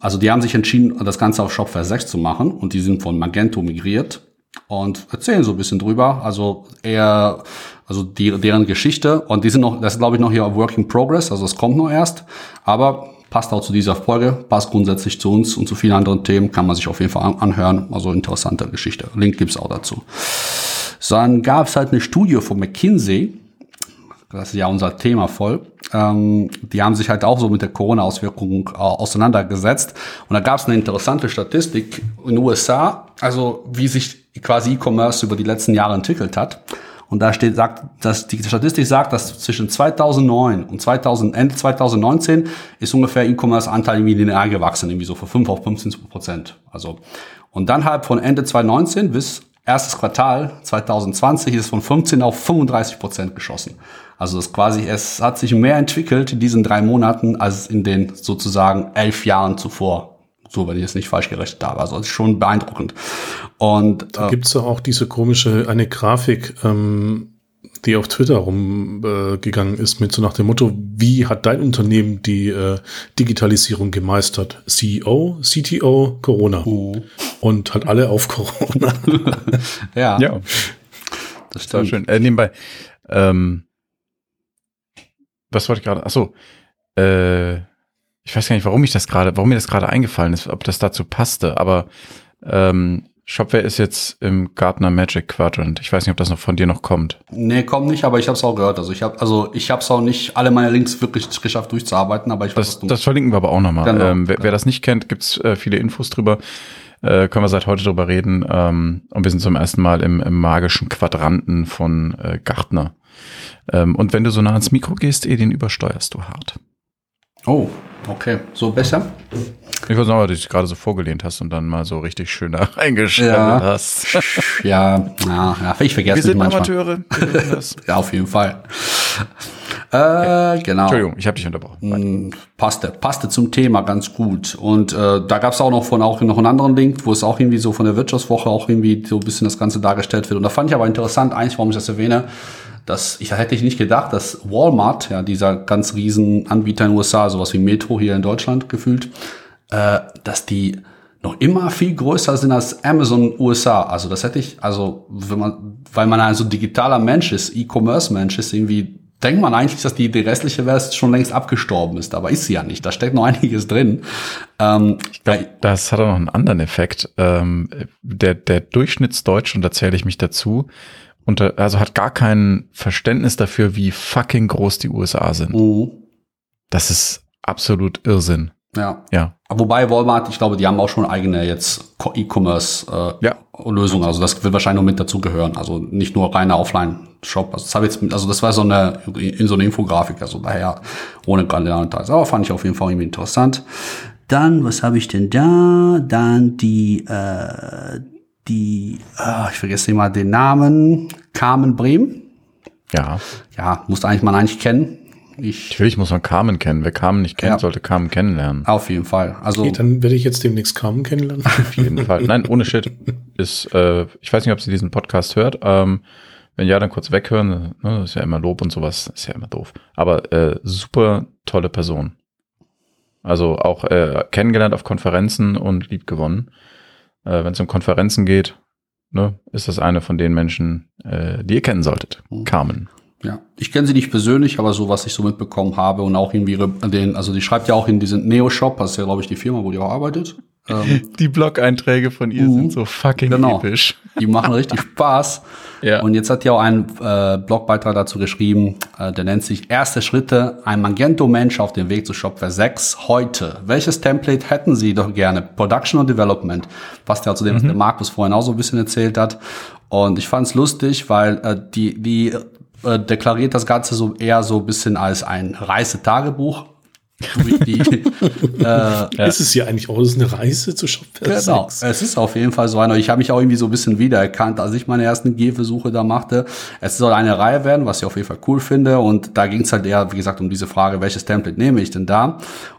also die haben sich entschieden, das Ganze auf Shopware 6 zu machen und die sind von Magento migriert und erzählen so ein bisschen drüber. Also eher, also die, deren Geschichte und die sind noch, das ist glaube ich noch hier Work in Progress, also es kommt noch erst, aber passt auch zu dieser Folge, passt grundsätzlich zu uns und zu vielen anderen Themen, kann man sich auf jeden Fall anhören. Also interessante Geschichte. Link gibt's auch dazu. Dann gab es halt eine Studie von McKinsey, das ist ja unser Thema voll. Ähm, die haben sich halt auch so mit der Corona-Auswirkung äh, auseinandergesetzt. Und da gab es eine interessante Statistik in den USA, also wie sich quasi E-Commerce über die letzten Jahre entwickelt hat. Und da steht, sagt, dass die Statistik sagt, dass zwischen 2009 und 2000, Ende 2019 ist ungefähr E-Commerce-Anteil irgendwie linear gewachsen, irgendwie so von 5 auf 15 Prozent. Also, und dann halt von Ende 2019 bis erstes Quartal 2020 ist von 15 auf 35 Prozent geschossen. Also es quasi, es hat sich mehr entwickelt in diesen drei Monaten als in den sozusagen elf Jahren zuvor. So, wenn ich es nicht falsch gerechnet habe. Also es ist schon beeindruckend. Und da äh, gibt's ja auch diese komische, eine Grafik, ähm, die auf Twitter rumgegangen äh, ist mit so nach dem Motto, wie hat dein Unternehmen die äh, Digitalisierung gemeistert? CEO, CTO, Corona. Uh. Und hat alle auf Corona. ja. Ja. Das ist stimmt. schön. Äh, nebenbei, ähm, was wollte ich gerade? Achso, äh, ich weiß gar nicht, warum ich das gerade, warum mir das gerade eingefallen ist, ob das dazu passte, aber ähm, Shopware ist jetzt im Gartner Magic Quadrant. Ich weiß nicht, ob das noch von dir noch kommt. Nee, kommt nicht, aber ich habe es auch gehört. Also ich habe also ich habe es auch nicht alle meine Links wirklich geschafft durchzuarbeiten, aber ich weiß, das, das verlinken wir aber auch nochmal. Genau, ähm, wer, wer, das nicht kennt, gibt's äh, viele Infos drüber. Äh, können wir seit heute drüber reden. Ähm, und wir sind zum ersten Mal im, im magischen Quadranten von äh, Gartner. Ähm, und wenn du so nah ans Mikro gehst, eh, den übersteuerst du hart. Oh, okay. So besser? Ich weiß noch, dass du dich gerade so vorgelehnt hast und dann mal so richtig schön da reingeschaltet ja. hast. ja, ja, ja, ich vergesse Wir sind manchmal. Amateure. ja, auf jeden Fall. Äh, okay. genau. Entschuldigung, ich habe dich unterbrochen. Mm, passte, passte zum Thema ganz gut. Und äh, da gab es auch noch von auch noch einen anderen Link, wo es auch irgendwie so von der Wirtschaftswoche auch irgendwie so ein bisschen das Ganze dargestellt wird. Und da fand ich aber interessant, eigentlich, warum ich das erwähne, dass ich hätte ich nicht gedacht, dass Walmart, ja, dieser ganz riesen Anbieter in den USA, sowas wie Metro hier in Deutschland gefühlt, äh, dass die noch immer viel größer sind als Amazon USA. Also das hätte ich, also wenn man, weil man ein so digitaler Mensch ist, E-Commerce-Mensch ist, irgendwie denkt man eigentlich, dass die, die restliche Welt schon längst abgestorben ist, aber ist sie ja nicht. Da steckt noch einiges drin. Ähm, ich glaub, das hat auch noch einen anderen Effekt. Ähm, der, der Durchschnittsdeutsch, und da zähle ich mich dazu, und also hat gar kein Verständnis dafür, wie fucking groß die USA sind. Uh. Das ist absolut Irrsinn. Ja. Ja. Wobei Walmart, ich glaube, die haben auch schon eigene jetzt E-Commerce äh, ja. Also das wird wahrscheinlich noch mit dazugehören. Also nicht nur reiner Offline-Shop. Also das habe jetzt, also das war so eine in so eine Infografik. Also daher ohne gerade Details. Aber fand ich auf jeden Fall irgendwie interessant. Dann, was habe ich denn da? Dann die äh, die, äh, ich vergesse immer den Namen, Carmen Brehm. Ja. Ja, muss eigentlich man eigentlich kennen. Ich, Natürlich muss man Carmen kennen. Wer Carmen nicht kennt, ja. sollte Carmen kennenlernen. Auf jeden Fall. Also okay, dann werde ich jetzt demnächst Carmen kennenlernen. Auf jeden Fall. Nein, ohne Shit. Ist, äh, ich weiß nicht, ob sie diesen Podcast hört. Ähm, wenn ja, dann kurz weghören. Ne, ist ja immer Lob und sowas. Ist ja immer doof. Aber äh, super tolle Person. Also auch äh, kennengelernt auf Konferenzen und lieb gewonnen äh, wenn es um Konferenzen geht, ne, ist das eine von den Menschen, äh, die ihr kennen solltet. Mhm. Carmen. Ja, ich kenne sie nicht persönlich, aber so, was ich so mitbekommen habe und auch irgendwie den, also die schreibt ja auch in diesem Neo-Shop, das ist ja, glaube ich, die Firma, wo die auch arbeitet. Ähm, die Blog-Einträge von ihr uh, sind so fucking genau. episch. Die machen richtig Spaß. Ja. Und jetzt hat die auch einen äh, Blogbeitrag dazu geschrieben, äh, der nennt sich Erste Schritte, ein Magento-Mensch auf dem Weg zu Shopware 6 heute. Welches Template hätten Sie doch gerne? Production und Development. Passt ja zu dem, mhm. was der Markus vorhin auch so ein bisschen erzählt hat. Und ich fand es lustig, weil äh, die, die äh, deklariert das Ganze so eher so ein bisschen als ein Reisetagebuch die, äh, ja. Ist es ja eigentlich auch ist eine Reise zu Shopware Genau, es ist auf jeden Fall so einer. Ich habe mich auch irgendwie so ein bisschen wiedererkannt, als ich meine ersten Gehversuche da machte. Es soll eine Reihe werden, was ich auf jeden Fall cool finde. Und da ging es halt eher, wie gesagt, um diese Frage, welches Template nehme ich denn da?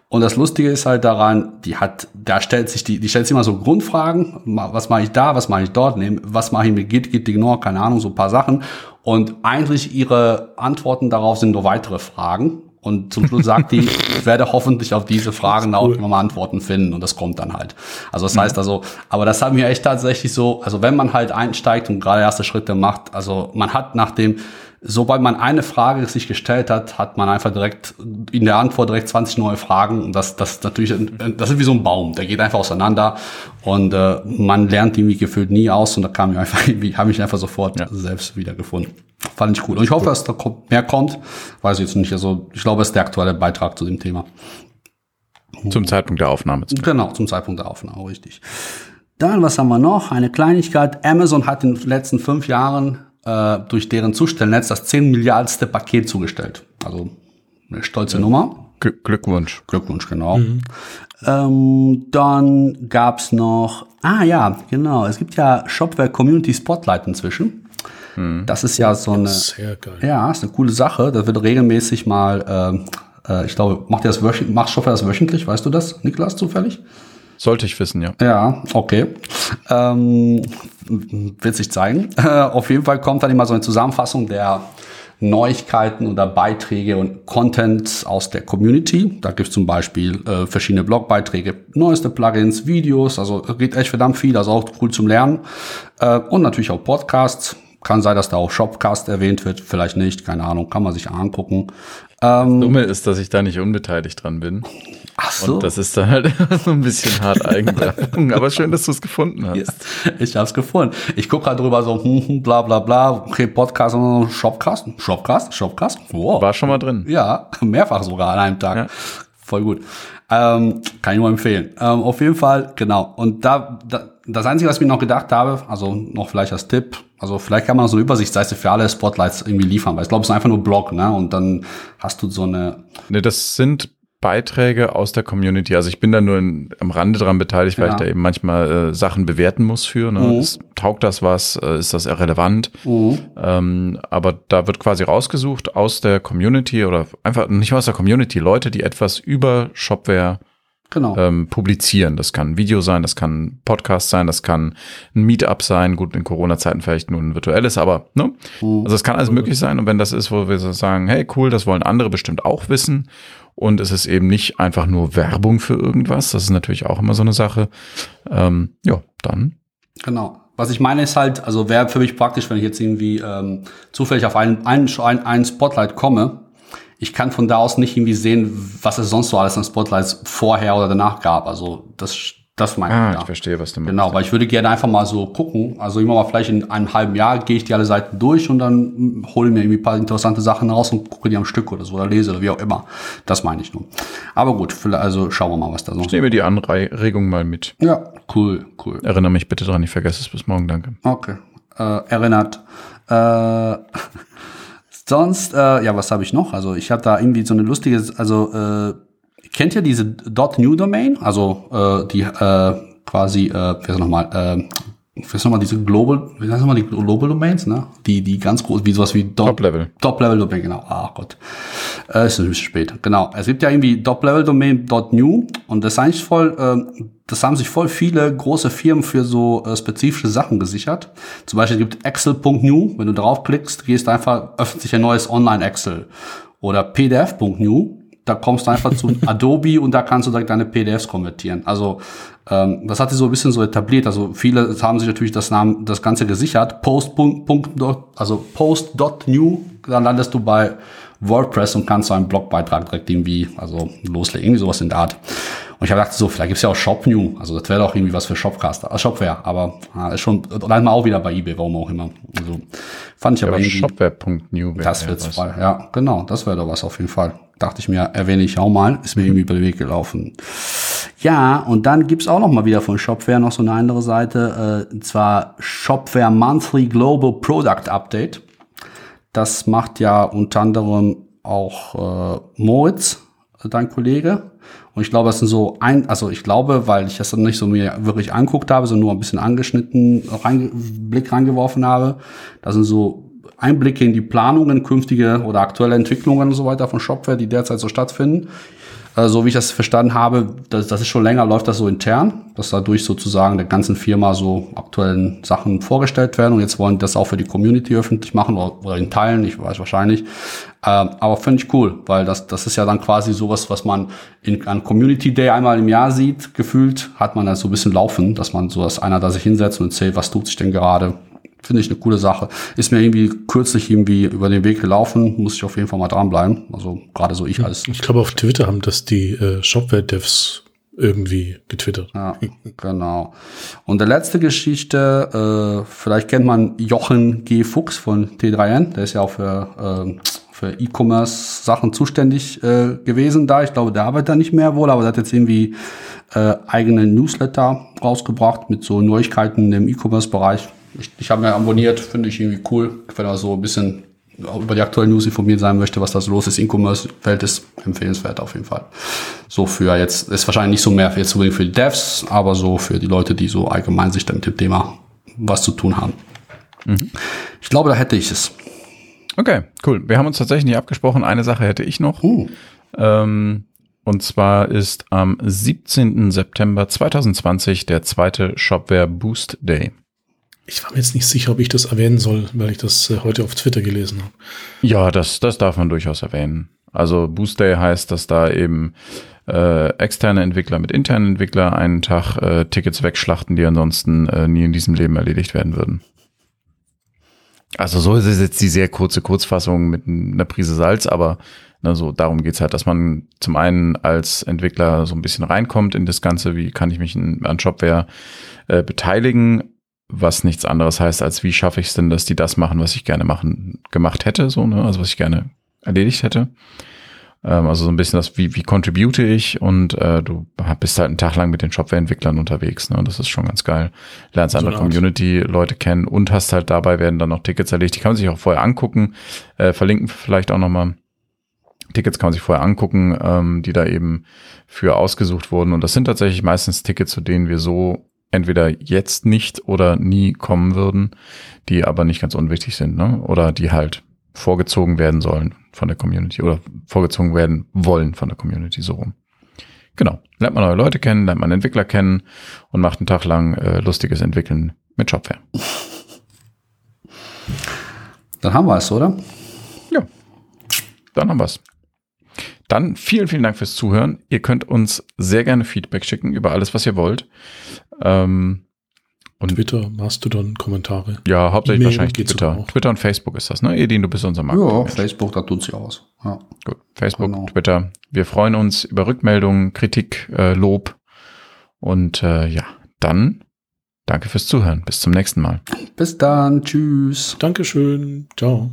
Und das Lustige ist halt daran, die hat, da stellt sich die, die stellt sich immer so Grundfragen, was mache ich da, was mache ich dort, was mache ich mit Git, Git, Ignore, keine Ahnung, so ein paar Sachen. Und eigentlich ihre Antworten darauf sind nur weitere Fragen. Und zum Schluss sagt die, ich werde hoffentlich auf diese Fragen auch immer mal Antworten finden und das kommt dann halt. Also das mhm. heißt also, aber das haben wir echt tatsächlich so, also wenn man halt einsteigt und gerade erste Schritte macht, also man hat nach dem sobald man eine Frage sich gestellt hat, hat man einfach direkt in der Antwort direkt 20 neue Fragen. Und das, das natürlich, das ist wie so ein Baum, der geht einfach auseinander und äh, man lernt irgendwie gefühlt nie aus und da kam ich einfach irgendwie, habe ich einfach sofort ja. selbst wiedergefunden. Fand ich cool. Und ich hoffe, dass da mehr kommt. Weiß ich jetzt nicht. Also ich glaube, es ist der aktuelle Beitrag zu dem Thema. Zum Zeitpunkt der Aufnahme. Genau, zum Zeitpunkt der Aufnahme, richtig. Dann, was haben wir noch? Eine Kleinigkeit. Amazon hat in den letzten fünf Jahren äh, durch deren Zustellnetz das 10 Milliardste Paket zugestellt. Also eine stolze ja. Nummer. Glückwunsch. Glückwunsch, genau. Mhm. Ähm, dann gab's noch, ah ja, genau, es gibt ja Shopware Community Spotlight inzwischen. Mhm. Das ist ja so eine, Sehr geil. ja, ist eine coole Sache. Da wird regelmäßig mal, äh, äh, ich glaube, macht ihr das macht Shopware das wöchentlich? Weißt du das, Niklas, zufällig? Sollte ich wissen, ja. Ja, okay. Ähm, wird sich zeigen. Auf jeden Fall kommt dann immer so eine Zusammenfassung der Neuigkeiten oder Beiträge und Content aus der Community. Da gibt es zum Beispiel äh, verschiedene Blogbeiträge, neueste Plugins, Videos, also geht echt verdammt viel, also auch cool zum Lernen. Äh, und natürlich auch Podcasts. Kann sein, dass da auch Shopcast erwähnt wird, vielleicht nicht, keine Ahnung, kann man sich angucken. Ähm, das Dumme ist, dass ich da nicht unbeteiligt dran bin. Ach so. Und das ist dann halt so ein bisschen hart Eigenwerbung. Aber schön, dass du es gefunden hast. Yes, ich habe es gefunden. Ich gucke halt drüber so, hm, hm, bla bla bla, okay, Podcast, Shopcast, Shopcast, Shopcast. Wow. War schon mal drin. Ja, mehrfach sogar an einem Tag. Ja. Voll gut. Ähm, kann ich nur empfehlen. Ähm, auf jeden Fall, genau. Und da, da, das Einzige, was ich mir noch gedacht habe, also noch vielleicht als Tipp, also vielleicht kann man so eine Übersichtsseite für alle Spotlights irgendwie liefern, weil ich glaube, es ist einfach nur Blog, ne? Und dann hast du so eine. Ne, das sind Beiträge aus der Community. Also ich bin da nur in, am Rande dran beteiligt, weil ja. ich da eben manchmal äh, Sachen bewerten muss für. Ne? Mhm. Ist, taugt das was? Äh, ist das irrelevant? Mhm. Ähm, aber da wird quasi rausgesucht aus der Community oder einfach nicht aus der Community, Leute, die etwas über Shopware genau. ähm, publizieren. Das kann ein Video sein, das kann ein Podcast sein, das kann ein Meetup sein. Gut, in Corona-Zeiten vielleicht nur ein virtuelles, aber ne? Mhm. Also es kann alles möglich sein. Und wenn das ist, wo wir so sagen, hey cool, das wollen andere bestimmt auch wissen. Und es ist eben nicht einfach nur Werbung für irgendwas. Das ist natürlich auch immer so eine Sache. Ähm, ja, dann. Genau. Was ich meine ist halt, also wäre für mich praktisch, wenn ich jetzt irgendwie ähm, zufällig auf einen, einen, einen Spotlight komme ich kann von da aus nicht irgendwie sehen, was es sonst so alles an Spotlights vorher oder danach gab. Also das, das meine ah, ich. Ja. Ich verstehe, was du meinst. Genau, weil ich würde gerne einfach mal so gucken. Also immer mal vielleicht in einem halben Jahr gehe ich die alle Seiten durch und dann hole mir irgendwie ein paar interessante Sachen raus und gucke die am Stück oder so oder lese oder wie auch immer. Das meine ich nur. Aber gut, also schauen wir mal, was da so. Ich nehme die Anregung mal mit. Ja, cool, cool. Erinnere mich bitte dran, ich vergesse es bis morgen, danke. Okay. Äh, erinnert. Äh, Sonst, äh, ja, was habe ich noch? Also ich habe da irgendwie so eine lustige, also äh, kennt ihr diese .new Domain? Also äh, die äh, quasi, äh, wie heißt nochmal, äh, heißt nochmal diese Global, wie heißt nochmal die Global Domains, ne? Die, die ganz groß, wie sowas wie Top Level. Top Level Domain, genau. Ach Gott. Äh, ist ein bisschen spät. Genau. Es gibt ja irgendwie Top Level Domain .new und das ist eigentlich voll, äh, das haben sich voll viele große Firmen für so äh, spezifische Sachen gesichert. Zum Beispiel gibt Excel.new, wenn du draufklickst, gehst einfach, öffnet sich ein neues Online-Excel. Oder PDF.new, da kommst du einfach zu Adobe und da kannst du direkt deine PDFs konvertieren. Also ähm, das hat sich so ein bisschen so etabliert. Also viele haben sich natürlich das Namen, das Ganze gesichert. Post. also post.new, dann landest du bei WordPress und kannst so einen Blogbeitrag direkt irgendwie, also loslegen, irgendwie sowas in der Art. Und ich habe gedacht, so, vielleicht gibt's ja auch Shop New. Also das wäre doch irgendwie was für Shopcaster, äh, Shopware, aber äh, ist schon, dann mal auch wieder bei eBay, warum auch immer. Also fand ich ja, aber irgendwie. Shopware.new Das wird's voll, ja, genau, das wäre doch was auf jeden Fall. Dachte ich mir, erwähne ich auch mal, ist mir irgendwie über den Weg gelaufen. Ja, und dann gibt's auch noch mal wieder von Shopware noch so eine andere Seite, äh, und zwar Shopware Monthly Global Product Update. Das macht ja unter anderem auch äh, Moritz, dein Kollege. Und ich glaube, das sind so ein, also ich glaube, weil ich das dann nicht so mir wirklich anguckt habe, sondern nur ein bisschen angeschnitten rein, Blick reingeworfen habe. Das sind so Einblicke in die Planungen, künftige oder aktuelle Entwicklungen und so weiter von Shopware, die derzeit so stattfinden. Äh, so wie ich das verstanden habe, das, das ist schon länger, läuft das so intern, dass dadurch sozusagen der ganzen Firma so aktuellen Sachen vorgestellt werden und jetzt wollen die das auch für die Community öffentlich machen oder, in Teilen, ich weiß wahrscheinlich. Ähm, aber finde ich cool, weil das, das ist ja dann quasi sowas, was man in, an Community Day einmal im Jahr sieht, gefühlt, hat man das so ein bisschen laufen, dass man so, dass einer da sich hinsetzt und erzählt, was tut sich denn gerade, finde ich eine coole Sache. Ist mir irgendwie kürzlich irgendwie über den Weg gelaufen, muss ich auf jeden Fall mal dranbleiben. Also gerade so ich als. Ich glaube, auf Twitter haben das die äh, Shopware-Devs irgendwie getwittert. Ja, genau. Und der letzte Geschichte, äh, vielleicht kennt man Jochen G. Fuchs von T3N, der ist ja auch für, äh, für E-Commerce-Sachen zuständig äh, gewesen da. Ich glaube, der arbeitet da nicht mehr wohl, aber der hat jetzt irgendwie äh, eigene Newsletter rausgebracht mit so Neuigkeiten im E-Commerce-Bereich. Ich, ich habe mir abonniert, finde ich irgendwie cool, wenn er so ein bisschen über die aktuellen News informiert sein möchte, was da so los ist. E-Commerce-Welt ist empfehlenswert auf jeden Fall. So für jetzt, ist wahrscheinlich nicht so mehr für jetzt unbedingt für die Devs, aber so für die Leute, die so allgemein sich mit dem Thema was zu tun haben. Mhm. Ich glaube, da hätte ich es. Okay, cool. Wir haben uns tatsächlich nicht abgesprochen. Eine Sache hätte ich noch. Uh. Ähm, und zwar ist am 17. September 2020 der zweite Shopware Boost Day. Ich war mir jetzt nicht sicher, ob ich das erwähnen soll, weil ich das äh, heute auf Twitter gelesen habe. Ja, das, das darf man durchaus erwähnen. Also Boost Day heißt, dass da eben äh, externe Entwickler mit internen Entwickler einen Tag äh, Tickets wegschlachten, die ansonsten äh, nie in diesem Leben erledigt werden würden. Also so ist es jetzt die sehr kurze Kurzfassung mit einer Prise Salz, aber ne, so darum geht's halt, dass man zum einen als Entwickler so ein bisschen reinkommt in das Ganze, wie kann ich mich an Shopware äh, beteiligen was nichts anderes heißt, als wie schaffe ich es denn, dass die das machen, was ich gerne machen, gemacht hätte, so, ne? also was ich gerne erledigt hätte. Ähm, also so ein bisschen das, wie, wie contribute ich und äh, du bist halt einen Tag lang mit den Shopware-Entwicklern unterwegs, ne? Das ist schon ganz geil. Lernst so andere Community-Leute kennen und hast halt dabei werden dann noch Tickets erledigt. Die kann man sich auch vorher angucken, äh, verlinken vielleicht auch nochmal. Tickets kann man sich vorher angucken, ähm, die da eben für ausgesucht wurden. Und das sind tatsächlich meistens Tickets, zu denen wir so entweder jetzt nicht oder nie kommen würden, die aber nicht ganz unwichtig sind, ne? Oder die halt vorgezogen werden sollen von der Community oder vorgezogen werden wollen von der Community so rum. Genau. Lernt man neue Leute kennen, lernt man Entwickler kennen und macht einen Tag lang äh, lustiges Entwickeln mit Shopware. Dann haben wir es, oder? Ja. Dann haben wir es. Dann vielen, vielen Dank fürs Zuhören. Ihr könnt uns sehr gerne Feedback schicken über alles, was ihr wollt. Ähm, und Twitter, Mastodon, Kommentare. Ja, hauptsächlich wahrscheinlich Twitter. Twitter und Facebook ist das, ne? Edin, du bist unser Markt. Ja, Facebook, da tut sich aus. Ja. Gut, Facebook, genau. Twitter. Wir freuen uns über Rückmeldungen, Kritik, äh, Lob. Und äh, ja, dann danke fürs Zuhören. Bis zum nächsten Mal. Bis dann. Tschüss. Dankeschön. Ciao.